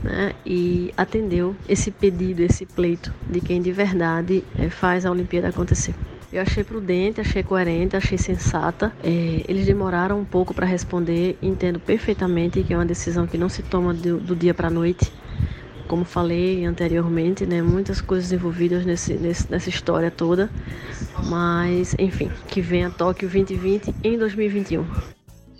né, e atendeu esse pedido, esse pleito de quem de verdade eh, faz a Olimpíada acontecer. Eu achei prudente, achei coerente, achei sensata. É, eles demoraram um pouco para responder, entendo perfeitamente que é uma decisão que não se toma do, do dia para a noite. Como falei anteriormente, né, muitas coisas envolvidas nesse, nesse, nessa história toda. Mas, enfim, que venha Tóquio 2020 em 2021.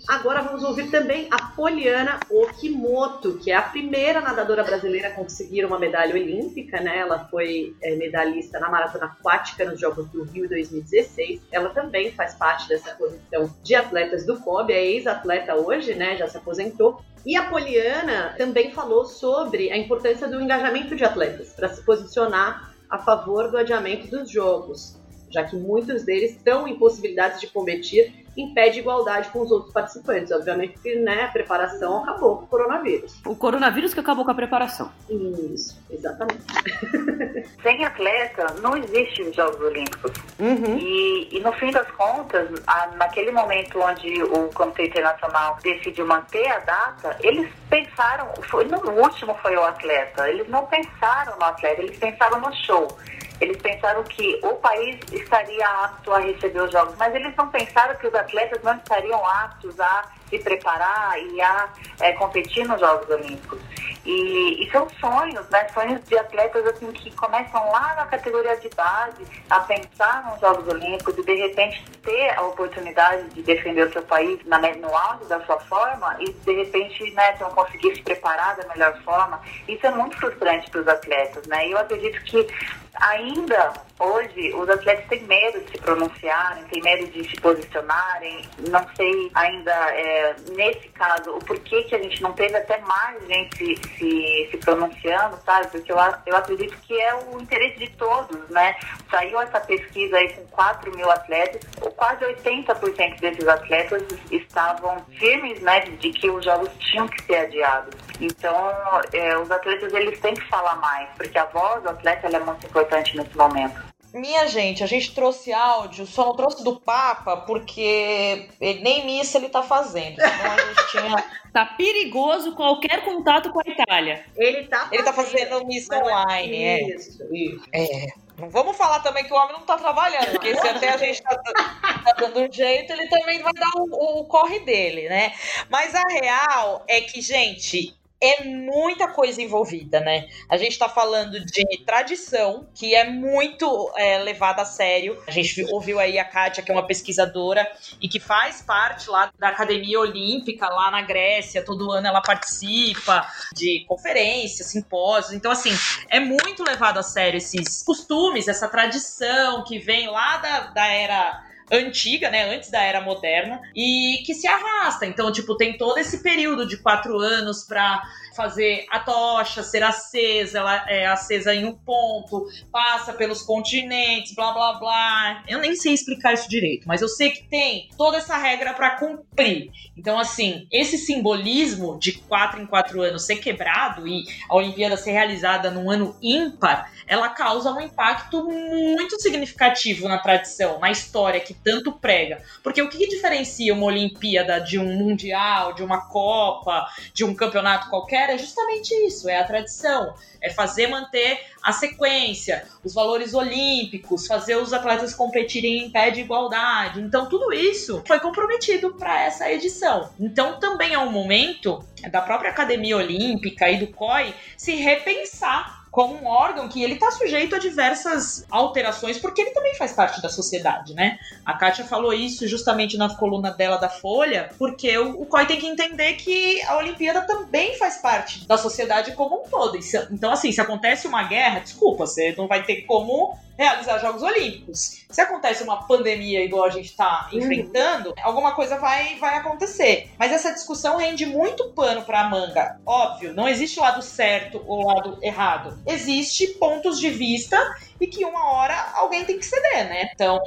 Agora vamos ouvir também a Poliana Okimoto, que é a primeira nadadora brasileira a conseguir uma medalha olímpica, né? Ela foi é, medalhista na maratona aquática nos Jogos do Rio 2016. Ela também faz parte dessa posição de atletas do COB, é ex-atleta hoje, né? Já se aposentou. E a Poliana também falou sobre a importância do engajamento de atletas para se posicionar a favor do adiamento dos Jogos, já que muitos deles estão em possibilidades de competir impede igualdade com os outros participantes. Obviamente que né, a preparação acabou com o coronavírus. O coronavírus que acabou com a preparação. Isso, exatamente. Sem atleta, não existe os Jogos Olímpicos. Uhum. E, e, no fim das contas, a, naquele momento onde o Comitê Internacional decidiu manter a data, eles pensaram, foi, no último foi o atleta, eles não pensaram no atleta, eles pensaram no show. Eles pensaram que o país estaria apto a receber os Jogos, mas eles não pensaram que os atletas não estariam aptos a se preparar e a é, competir nos Jogos Olímpicos. E, e, são sonhos, né? Sonhos de atletas assim que começam lá na categoria de base a pensar nos Jogos Olímpicos e de repente ter a oportunidade de defender o seu país na, no auge da sua forma e de repente né, não conseguir se preparar da melhor forma. Isso é muito frustrante para os atletas, né? E eu acredito que ainda hoje os atletas têm medo de se pronunciarem, têm medo de se posicionarem. Não sei ainda, é, nesse caso, o porquê que a gente não teve até mais gente se, se, pronunciando, sabe? Porque eu, eu acredito que é o interesse de todos, né? Saiu essa pesquisa aí com 4 mil atletas, quase 80% desses atletas estavam firmes, né, de que os jogos tinham que ser adiados. Então, é, os atletas eles têm que falar mais, porque a voz do atleta é muito importante nesse momento. Minha gente, a gente trouxe áudio, só não trouxe do Papa, porque ele, nem missa ele tá fazendo. Então a gente tinha. tá perigoso qualquer contato com a Itália. Ele tá fazendo, ele tá fazendo missa online, é. Isso, isso. É. Não vamos falar também que o homem não tá trabalhando, porque se até a gente tá, tá dando um jeito, ele também vai dar o, o corre dele, né? Mas a real é que, gente, é muita coisa envolvida, né? A gente tá falando de tradição, que é muito é, levada a sério. A gente ouviu aí a Kátia, que é uma pesquisadora e que faz parte lá da Academia Olímpica, lá na Grécia. Todo ano ela participa de conferências, simpósios. Então, assim, é muito levado a sério esses costumes, essa tradição que vem lá da, da era antiga, né, antes da era moderna, e que se arrasta. Então, tipo, tem todo esse período de quatro anos para fazer a tocha ser acesa, ela é acesa em um ponto, passa pelos continentes, blá blá blá. Eu nem sei explicar isso direito, mas eu sei que tem toda essa regra para cumprir. Então, assim, esse simbolismo de quatro em quatro anos ser quebrado e a Olimpíada ser realizada num ano ímpar, ela causa um impacto muito significativo na tradição, na história que tanto prega. Porque o que diferencia uma Olimpíada de um Mundial, de uma Copa, de um campeonato qualquer é justamente isso: é a tradição, é fazer manter a sequência, os valores olímpicos, fazer os atletas competirem em pé de igualdade. Então, tudo isso foi comprometido para essa edição. Então, também é um momento da própria Academia Olímpica e do COI se repensar como um órgão que ele está sujeito a diversas alterações, porque ele também faz parte da sociedade, né? A Kátia falou isso justamente na coluna dela da Folha, porque o, o COI tem que entender que a Olimpíada também faz parte da sociedade como um todo. Então, assim, se acontece uma guerra, desculpa, você não vai ter como realizar Jogos Olímpicos. Se acontece uma pandemia igual a gente está uhum. enfrentando, alguma coisa vai, vai acontecer. Mas essa discussão rende muito pano para a manga. Óbvio, não existe lado certo ou lado errado. Existe pontos de vista e que uma hora alguém tem que ceder, né? Então,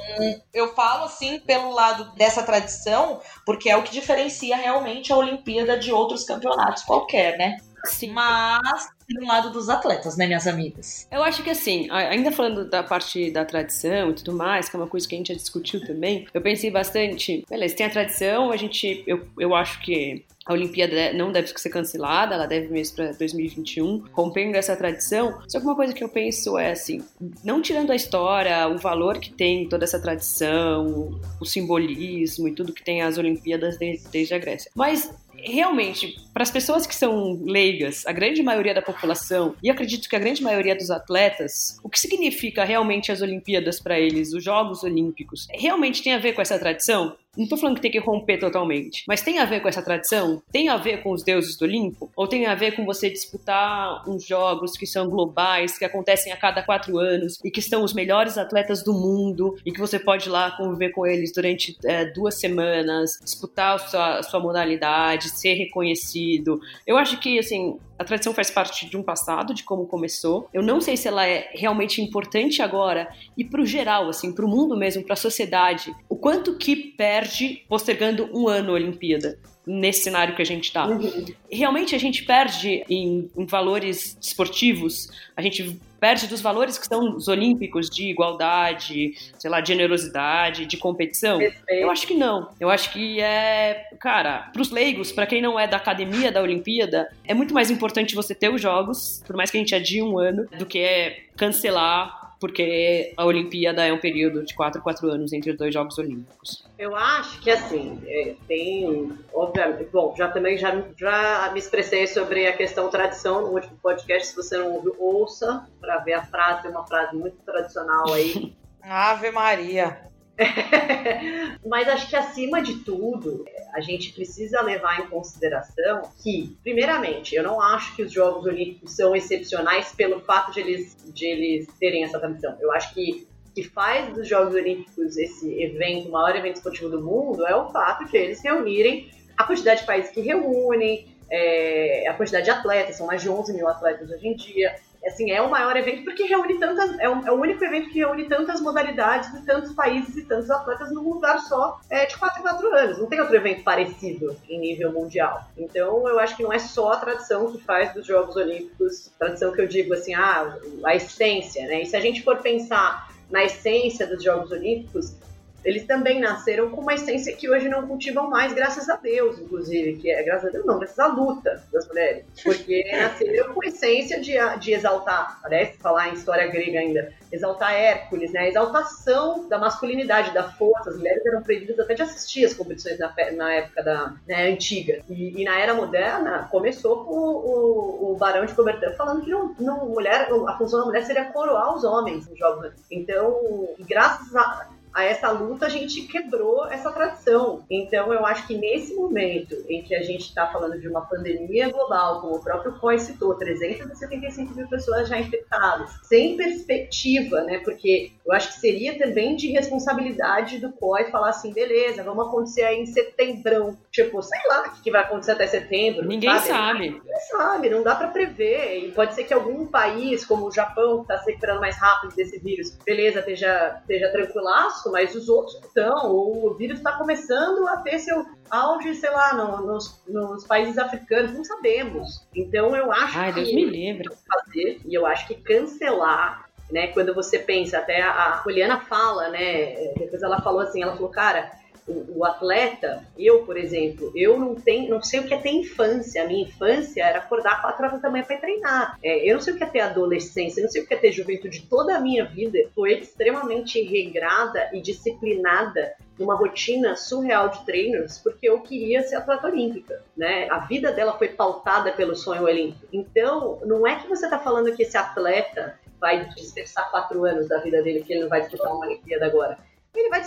eu falo assim pelo lado dessa tradição, porque é o que diferencia realmente a Olimpíada de outros campeonatos qualquer, né? Sim. Mas do lado dos atletas, né, minhas amigas? Eu acho que assim, ainda falando da parte da tradição e tudo mais, que é uma coisa que a gente já discutiu também, eu pensei bastante, beleza, tem a tradição, a gente, eu, eu acho que a Olimpíada não deve ser cancelada, ela deve mesmo para 2021, rompendo essa tradição. Só que uma coisa que eu penso é assim, não tirando a história, o valor que tem toda essa tradição, o simbolismo e tudo que tem as Olimpíadas desde, a Grécia, mas realmente, para as pessoas que são leigas, a grande maioria da população, e acredito que a grande maioria dos atletas, o que significa realmente as Olimpíadas para eles, os Jogos Olímpicos, realmente tem a ver com essa tradição? Não tô falando que tem que romper totalmente, mas tem a ver com essa tradição? Tem a ver com os deuses do Olimpo? Ou tem a ver com você disputar uns jogos que são globais, que acontecem a cada quatro anos e que estão os melhores atletas do mundo e que você pode ir lá conviver com eles durante é, duas semanas, disputar a sua, sua modalidade, ser reconhecido? Eu acho que, assim, a tradição faz parte de um passado, de como começou. Eu não sei se ela é realmente importante agora e para o geral, assim, para o mundo mesmo, para a sociedade. Quanto que perde postergando um ano a Olimpíada nesse cenário que a gente está. Uhum. Realmente a gente perde em, em, valores esportivos, a gente perde dos valores que são os olímpicos de igualdade, sei lá, de generosidade, de competição. Perfeito. Eu acho que não. Eu acho que é, cara, para os leigos, para quem não é da academia da Olimpíada, é muito mais importante você ter os jogos, por mais que a gente adie um ano, do que é cancelar porque a Olimpíada é um período de 4 4 anos entre os dois Jogos Olímpicos. Eu acho que assim, é, tem, obviamente, bom, já também já, já me expressei sobre a questão tradição no último podcast, se você não ouviu, ouça para ver a frase, é uma frase muito tradicional aí. Ave Maria. Mas acho que acima de tudo, a gente precisa levar em consideração que, primeiramente, eu não acho que os Jogos Olímpicos são excepcionais pelo fato de eles, de eles terem essa tradição. Eu acho que que faz dos Jogos Olímpicos esse evento, o maior evento esportivo do mundo, é o fato de eles reunirem a quantidade de países que reúnem, é, a quantidade de atletas, são mais de 11 mil atletas hoje em dia. Assim, é o maior evento porque reúne tantas. É o, é o único evento que reúne tantas modalidades e tantos países e tantos atletas num lugar só é, de 4 em 4 anos. Não tem outro evento parecido em nível mundial. Então, eu acho que não é só a tradição que faz dos Jogos Olímpicos, tradição que eu digo assim, ah, a essência, né? E se a gente for pensar na essência dos Jogos Olímpicos, eles também nasceram com uma essência que hoje não cultivam mais, graças a Deus, inclusive, que é graças a Deus, não, graças à luta das mulheres, porque nasceram com essência de, de exaltar, parece falar em história grega ainda, exaltar Hércules, né, a exaltação da masculinidade, da força, as mulheres eram proibidas até de assistir as competições na, na época da né, antiga, e, e, na era moderna começou com o, o, Barão de Coubertin falando que não, não, mulher, a função da mulher seria coroar os homens nos Jogos Então, graças a a essa luta, a gente quebrou essa tradição. Então, eu acho que nesse momento em que a gente está falando de uma pandemia global, como o próprio COI citou, 375 mil pessoas já infectadas, sem perspectiva, né? Porque eu acho que seria também de responsabilidade do COI falar assim, beleza, vamos acontecer aí em setembro. Tipo, sei lá o que vai acontecer até setembro. Ninguém sabe. sabe. Ninguém sabe, não dá para prever. E pode ser que algum país, como o Japão, que está se recuperando mais rápido desse vírus, beleza, esteja, esteja tranquilaço, mas os outros estão. O vírus está começando a ter seu auge, sei lá, no, nos, nos, países africanos, não sabemos. Então eu acho Ai, que Deus me livre. fazer, e eu acho que cancelar, né, quando você pensa, até a, a Juliana fala, né, depois ela falou assim, ela falou, cara, o, o, atleta, eu, por exemplo, eu não tenho, não sei o que é ter infância. A minha infância era acordar quatro horas da manhã para treinar. É, eu não sei o que é ter adolescência, eu não sei o que é ter juventude. Toda a minha vida foi extremamente regrada e disciplinada numa rotina surreal de treinos, porque eu queria ser atleta olímpica, né? A vida dela foi pautada pelo sonho olímpico. Então, não é que você está falando que esse atleta vai dispersar quatro anos da vida dele, que ele não vai disputar uma Olimpíada agora. Ele vai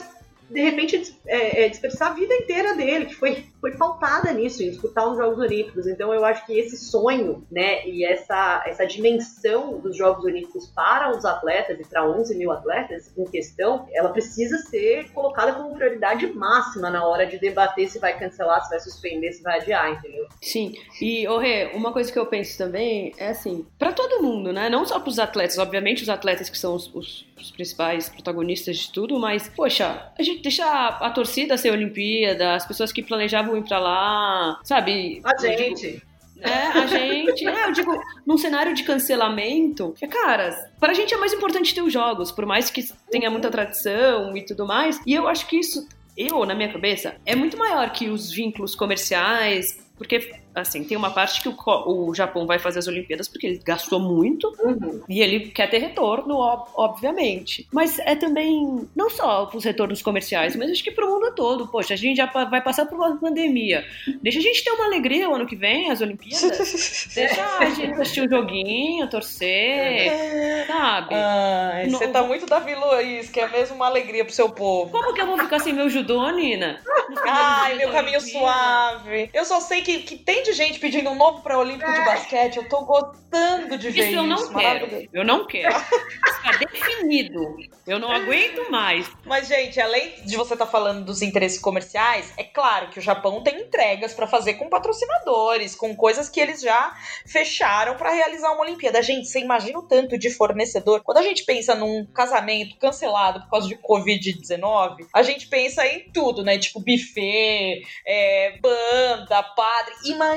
de repente, é, é, dispersar a vida inteira dele, que foi, foi pautada nisso, em disputar os Jogos Olímpicos. Então, eu acho que esse sonho, né, e essa, essa dimensão dos Jogos Olímpicos para os atletas e para 11 mil atletas em questão, ela precisa ser colocada como prioridade máxima na hora de debater se vai cancelar, se vai suspender, se vai adiar, entendeu? Sim. E, Rê, uma coisa que eu penso também é assim, para todo mundo, né? Não só para os atletas, obviamente os atletas que são os, os, os principais protagonistas de tudo, mas, poxa, a gente deixa a, a torcida ser Olimpíada, as pessoas que planejavam ir pra lá, sabe? A gente. Digo, é, a gente. É, eu digo, num cenário de cancelamento, cara, pra gente é mais importante ter os jogos, por mais que tenha muita tradição e tudo mais. E eu acho que isso, eu, na minha cabeça, é muito maior que os vínculos comerciais, porque assim, tem uma parte que o, o Japão vai fazer as Olimpíadas porque ele gastou muito uhum. e ele quer ter retorno, ob obviamente. Mas é também, não só os retornos comerciais, mas acho que para o mundo todo. Poxa, a gente já vai passar por uma pandemia. Deixa a gente ter uma alegria o ano que vem, as Olimpíadas. Deixa a gente assistir um joguinho, torcer, sabe? Ai, você tá muito Davi Luiz, que é mesmo uma alegria pro seu povo. Como que eu vou ficar sem meu judô, Nina? Ai, meu caminho suave. Eu só sei que, que tem de gente pedindo um novo pré-olímpico é. de basquete. Eu tô gostando de ver isso. Eu não quero. Eu não quero. Está definido. Eu não aguento mais. Mas, gente, além de você estar tá falando dos interesses comerciais, é claro que o Japão tem entregas para fazer com patrocinadores, com coisas que eles já fecharam para realizar uma Olimpíada. Gente, você imagina o tanto de fornecedor. Quando a gente pensa num casamento cancelado por causa de Covid-19, a gente pensa em tudo, né? Tipo buffet, é, banda, padre. Imagina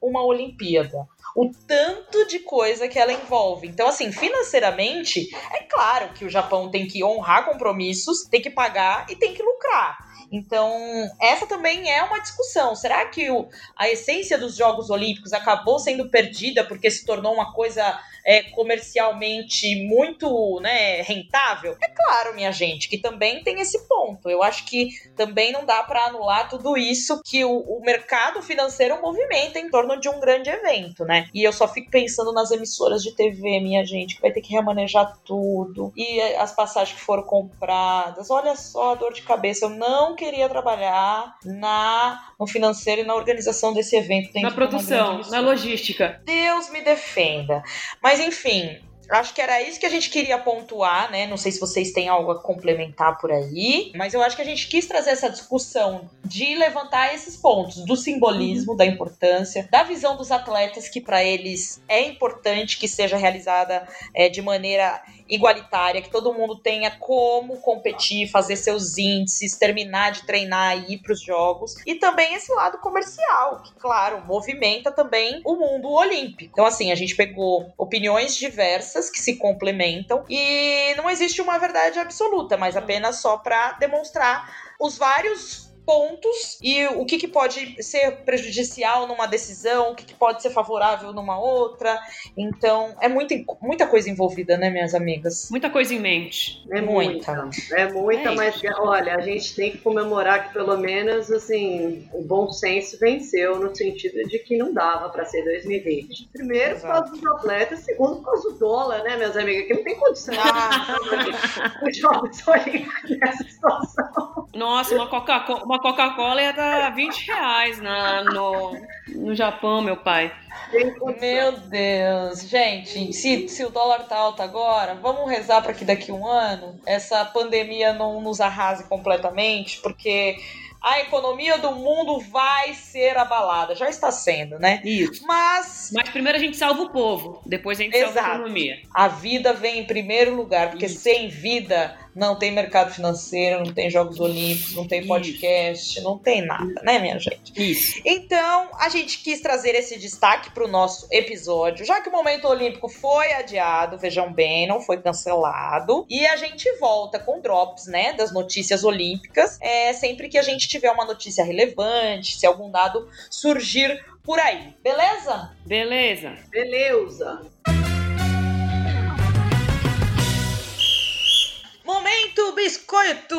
uma Olimpíada o tanto de coisa que ela envolve. Então, assim, financeiramente, é claro que o Japão tem que honrar compromissos, tem que pagar e tem que lucrar. Então, essa também é uma discussão. Será que o, a essência dos Jogos Olímpicos acabou sendo perdida porque se tornou uma coisa é, comercialmente muito né, rentável? É claro, minha gente, que também tem esse ponto. Eu acho que também não dá para anular tudo isso que o, o mercado financeiro movimenta em torno de um grande evento, né? E eu só fico pensando nas emissoras de TV, minha gente, que vai ter que remanejar tudo. E as passagens que foram compradas. Olha só a dor de cabeça. Eu não queria trabalhar na no financeiro e na organização desse evento. Na produção, na logística. Deus me defenda. Mas enfim, Acho que era isso que a gente queria pontuar, né? Não sei se vocês têm algo a complementar por aí, mas eu acho que a gente quis trazer essa discussão de levantar esses pontos do simbolismo, uhum. da importância, da visão dos atletas, que para eles é importante que seja realizada é, de maneira igualitária, que todo mundo tenha como competir, fazer seus índices, terminar de treinar e ir para os jogos. E também esse lado comercial, que, claro, movimenta também o mundo olímpico. Então, assim, a gente pegou opiniões diversas que se complementam e não existe uma verdade absoluta, mas apenas só para demonstrar os vários pontos e o que, que pode ser prejudicial numa decisão, o que, que pode ser favorável numa outra. Então, é muita, muita coisa envolvida, né, minhas amigas? Muita coisa em mente. É muita. muita. É muita, é mas olha, a gente tem que comemorar que pelo menos assim, o bom senso venceu no sentido de que não dava para ser 2020. Primeiro, Exato. por causa dos atletas, segundo, por causa do dólar, né, minhas amigas? Que não tem condição ah. os jogos nessa situação. Nossa, uma Coca-Cola uma Coca-Cola ia dar 20 reais na, no, no Japão, meu pai. Meu Deus, gente, se, se o dólar tá alto agora, vamos rezar para que daqui a um ano essa pandemia não nos arrase completamente, porque a economia do mundo vai ser abalada. Já está sendo, né? Isso. Mas. Mas primeiro a gente salva o povo, depois a gente Exato. salva a economia. A vida vem em primeiro lugar, porque Isso. sem vida não tem mercado financeiro, não tem Jogos Olímpicos, não tem podcast, Isso. não tem nada, né, minha gente? Isso. Então, a gente quis trazer esse destaque para o nosso episódio, já que o momento olímpico foi adiado, vejam bem, não foi cancelado, e a gente volta com drops, né, das notícias olímpicas, é, sempre que a gente tiver uma notícia relevante, se algum dado surgir por aí, beleza? Beleza. Beleza. Momento Biscoito!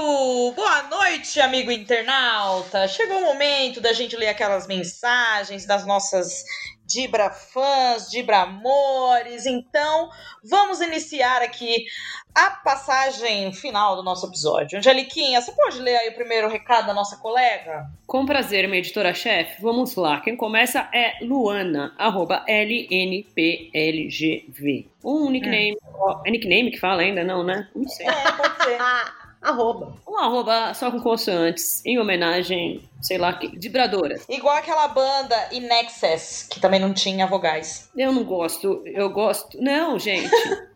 Boa noite, amigo internauta! Chegou o momento da gente ler aquelas mensagens das nossas Dibra fãs, Dibra amores. Então, vamos iniciar aqui a passagem final do nosso episódio. Angeliquinha, você pode ler aí o primeiro recado da nossa colega? Com prazer, minha editora-chefe. Vamos lá. Quem começa é Luana, arroba LNPLGV. Um nickname. Hum. É nickname que fala ainda, não, né? Não sei. É, pode ser. arroba. Um arroba só com consoantes, em homenagem, sei lá, de bradoras. Igual aquela banda Inexcess, que também não tinha vogais. Eu não gosto, eu gosto. Não, gente.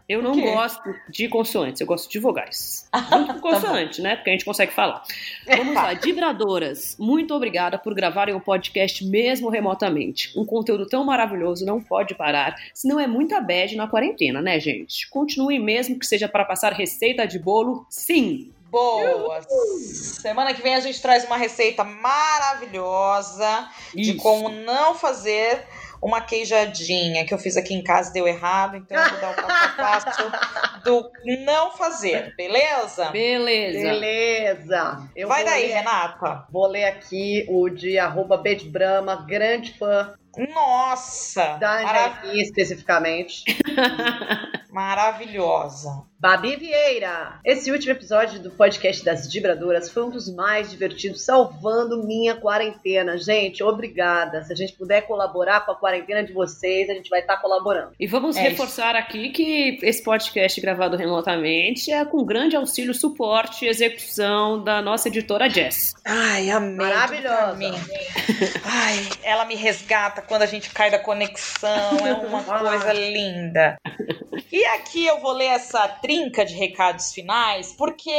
Eu não gosto de consoantes, eu gosto de vogais. Muito com consoante, tá né? Porque a gente consegue falar. Vamos lá, vibradoras. Muito obrigada por gravarem o podcast mesmo remotamente. Um conteúdo tão maravilhoso não pode parar, senão é muita bad na quarentena, né, gente? Continue mesmo que seja para passar receita de bolo, sim. Boa! Semana que vem a gente traz uma receita maravilhosa Isso. de como não fazer uma queijadinha que eu fiz aqui em casa deu errado, então eu vou dar o passo a passo do não fazer, beleza? Beleza. Beleza. Eu Vai daí, ler, Renata. Vou ler aqui o de arroba Brama, grande fã nossa! Da Marav... especificamente. Maravilhosa. Babi Vieira! Esse último episódio do podcast das Vibradoras foi um dos mais divertidos, salvando minha quarentena. Gente, obrigada. Se a gente puder colaborar com a quarentena de vocês, a gente vai estar tá colaborando. E vamos é reforçar isso. aqui que esse podcast gravado remotamente é com grande auxílio, suporte e execução da nossa editora Jess. Ai, amém. Maravilhosa. Ai, ela me resgata quando a gente cai da conexão, é uma coisa linda. E aqui eu vou ler essa trinca de recados finais, porque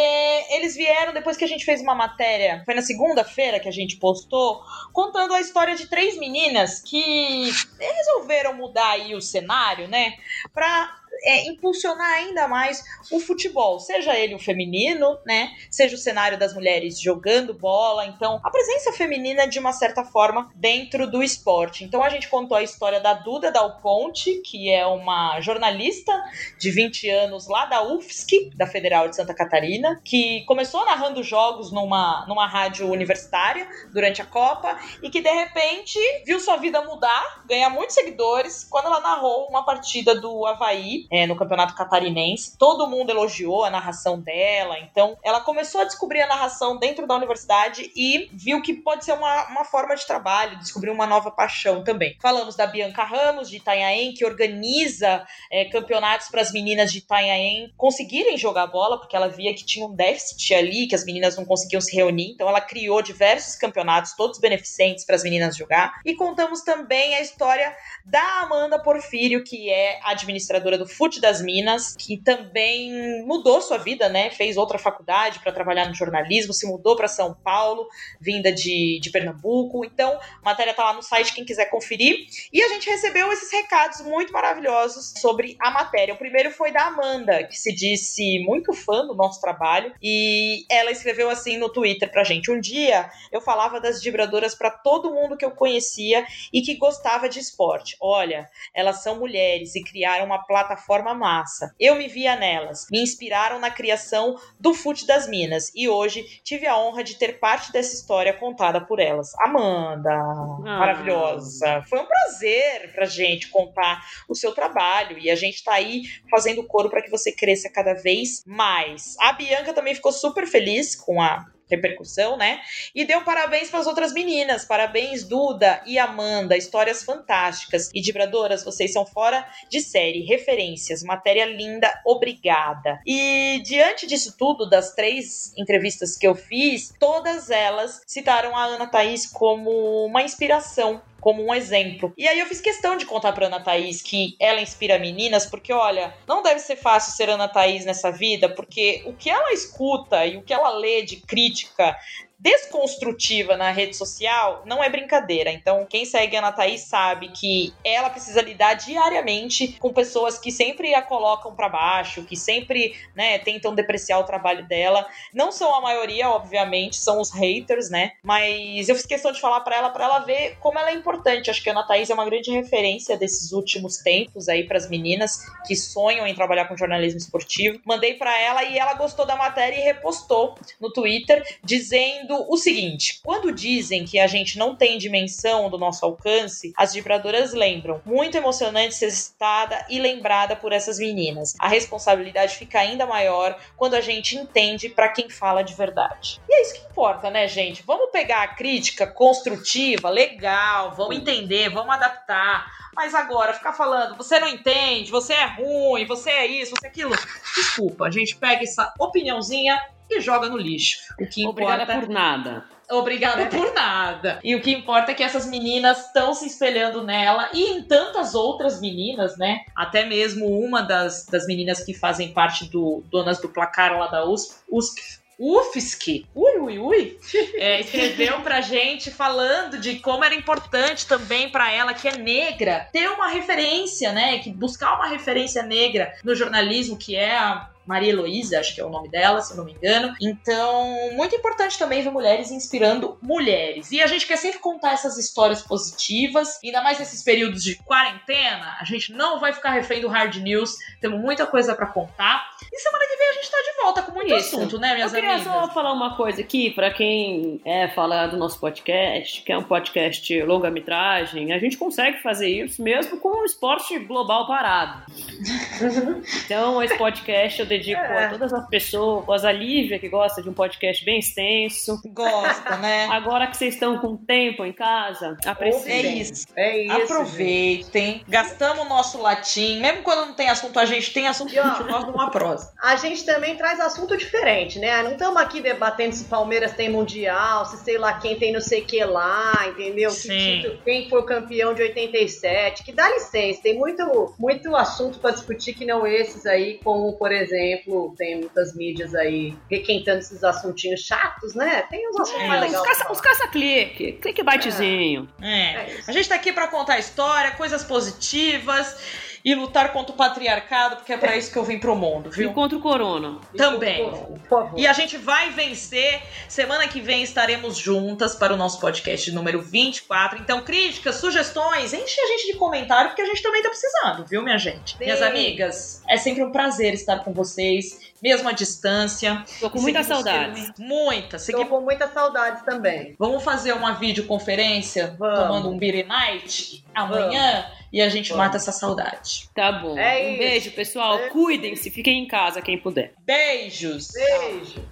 eles vieram depois que a gente fez uma matéria, foi na segunda-feira que a gente postou, contando a história de três meninas que resolveram mudar aí o cenário, né, pra é, impulsionar ainda mais o futebol, seja ele o feminino, né? Seja o cenário das mulheres jogando bola. Então, a presença feminina, de uma certa forma, dentro do esporte. Então, a gente contou a história da Duda Dal Ponte, que é uma jornalista de 20 anos lá da UFSC, da Federal de Santa Catarina, que começou narrando jogos numa, numa rádio universitária durante a Copa e que, de repente, viu sua vida mudar, ganhar muitos seguidores, quando ela narrou uma partida do Havaí é, no Campeonato Catarinense. Todo mundo elogiou a narração dela, então ela começou a descobrir a narração dentro da universidade e viu que pode ser uma, uma forma de trabalho, descobriu uma nova paixão também. Falamos da Bianca Ramos, de Itanhaém, que organiza é, campeonatos para as meninas de Itanhaém conseguirem jogar bola, porque ela via que tinha um déficit ali, que as meninas não conseguiam se reunir, então ela criou diversos campeonatos, todos beneficentes para as meninas jogar. E contamos também a história da Amanda Porfírio, que é administradora do FUT das Minas, que também mudou sua vida, né? Fez outra faculdade para trabalhar no jornalismo, se mudou para São Paulo, vinda de, de Pernambuco. Então, a matéria tá lá no site, quem quiser conferir. E a gente recebeu esses recados muito maravilhosos sobre a matéria. O primeiro foi da Amanda, que se disse muito fã do nosso trabalho, e ela escreveu assim no Twitter pra gente: Um dia eu falava das vibradoras para todo mundo que eu conhecia e que gostava de esporte. Olha, elas são mulheres e criaram uma plataforma massa. Eu me via nelas, me inspiraram na criação do Fute das Minas e hoje tive a honra de ter parte dessa história contada por elas. Amanda, ah. maravilhosa. Foi um prazer pra gente contar o seu trabalho e a gente tá aí fazendo coro para que você cresça cada vez mais. A Bianca também ficou super feliz com a repercussão, né? E deu parabéns para as outras meninas. Parabéns, Duda e Amanda. Histórias fantásticas. E Dibradoras, vocês são fora de série. Referências. Matéria linda. Obrigada. E diante disso tudo, das três entrevistas que eu fiz, todas elas citaram a Ana Thaís como uma inspiração como um exemplo. E aí eu fiz questão de contar pra Ana Thaís que ela inspira meninas, porque olha, não deve ser fácil ser Ana Thaís nessa vida, porque o que ela escuta e o que ela lê de crítica desconstrutiva na rede social não é brincadeira. Então, quem segue a Ana Thaís sabe que ela precisa lidar diariamente com pessoas que sempre a colocam para baixo, que sempre, né, tentam depreciar o trabalho dela. Não são a maioria, obviamente, são os haters, né? Mas eu fiz questão de falar para ela para ela ver como ela é importante. Acho que a Ana Thaís é uma grande referência desses últimos tempos aí para as meninas que sonham em trabalhar com jornalismo esportivo. Mandei para ela e ela gostou da matéria e repostou no Twitter dizendo dizendo o seguinte: quando dizem que a gente não tem dimensão do nosso alcance, as vibradoras lembram. Muito emocionante ser citada e lembrada por essas meninas. A responsabilidade fica ainda maior quando a gente entende para quem fala de verdade. E é isso que importa, né, gente? Vamos pegar a crítica construtiva, legal, vamos entender, vamos adaptar. Mas agora, ficar falando, você não entende, você é ruim, você é isso, você é aquilo. Desculpa, a gente pega essa opiniãozinha e joga no lixo. O que Obrigada importa... por nada. Obrigada por nada. E o que importa é que essas meninas estão se espelhando nela e em tantas outras meninas, né? Até mesmo uma das, das meninas que fazem parte do Donas do Placar lá da USP, USP UFSC, ui, ui, ui, é, escreveu pra gente falando de como era importante também para ela, que é negra, ter uma referência, né? Que buscar uma referência negra no jornalismo, que é a Maria Heloísa, acho que é o nome dela, se eu não me engano. Então, muito importante também ver mulheres inspirando mulheres. E a gente quer sempre contar essas histórias positivas, ainda mais nesses períodos de quarentena. A gente não vai ficar refém do hard news, temos muita coisa para contar. E semana que vem a gente tá de volta com muito Isso. assunto, né, minhas eu queria amigas? só falar uma coisa aqui, para quem é falar do nosso podcast, que é um podcast longa-metragem, a gente consegue fazer isso mesmo com o esporte global parado. então, esse podcast eu dedico é. a todas as pessoas, a Lívia, que gosta de um podcast bem extenso. Gosta, né? Agora que vocês estão com tempo em casa, apreciem. É isso. É isso. Aproveitem. Gente. Gastamos o nosso latim. Mesmo quando não tem assunto, a gente tem assunto, e, ó, a gente gosta de uma prosa. A gente também traz assunto diferente, né? Não estamos aqui debatendo se Palmeiras tem Mundial, se sei lá quem tem não sei o que lá, entendeu? Sim. Que, quem foi campeão de 87. Que dá licença, tem muito, muito assunto para discutir que não esses aí, como, por exemplo, exemplo, tem muitas mídias aí requentando esses assuntinhos chatos, né? Tem uns assuntos é, mais legais. Os caça-clique, clique bytezinho. É. é. A gente tá aqui para contar história, coisas positivas. E lutar contra o patriarcado, porque é pra isso que eu vim pro mundo, E viu? contra o corona. Também. Por favor. E a gente vai vencer. Semana que vem estaremos juntas para o nosso podcast número 24. Então, críticas, sugestões, enche a gente de comentário, porque a gente também tá precisando, viu, minha gente? Sim. Minhas amigas, é sempre um prazer estar com vocês, mesmo à distância. Tô com muita saudade. Muita. Tô Segui... com muita saudade também. Vamos fazer uma videoconferência Vamos. tomando um beer night amanhã e a gente Vamos. mata essa saudade. Tá bom. É um isso. beijo, pessoal. É. Cuidem-se, fiquem em casa quem puder. Beijos! Beijo.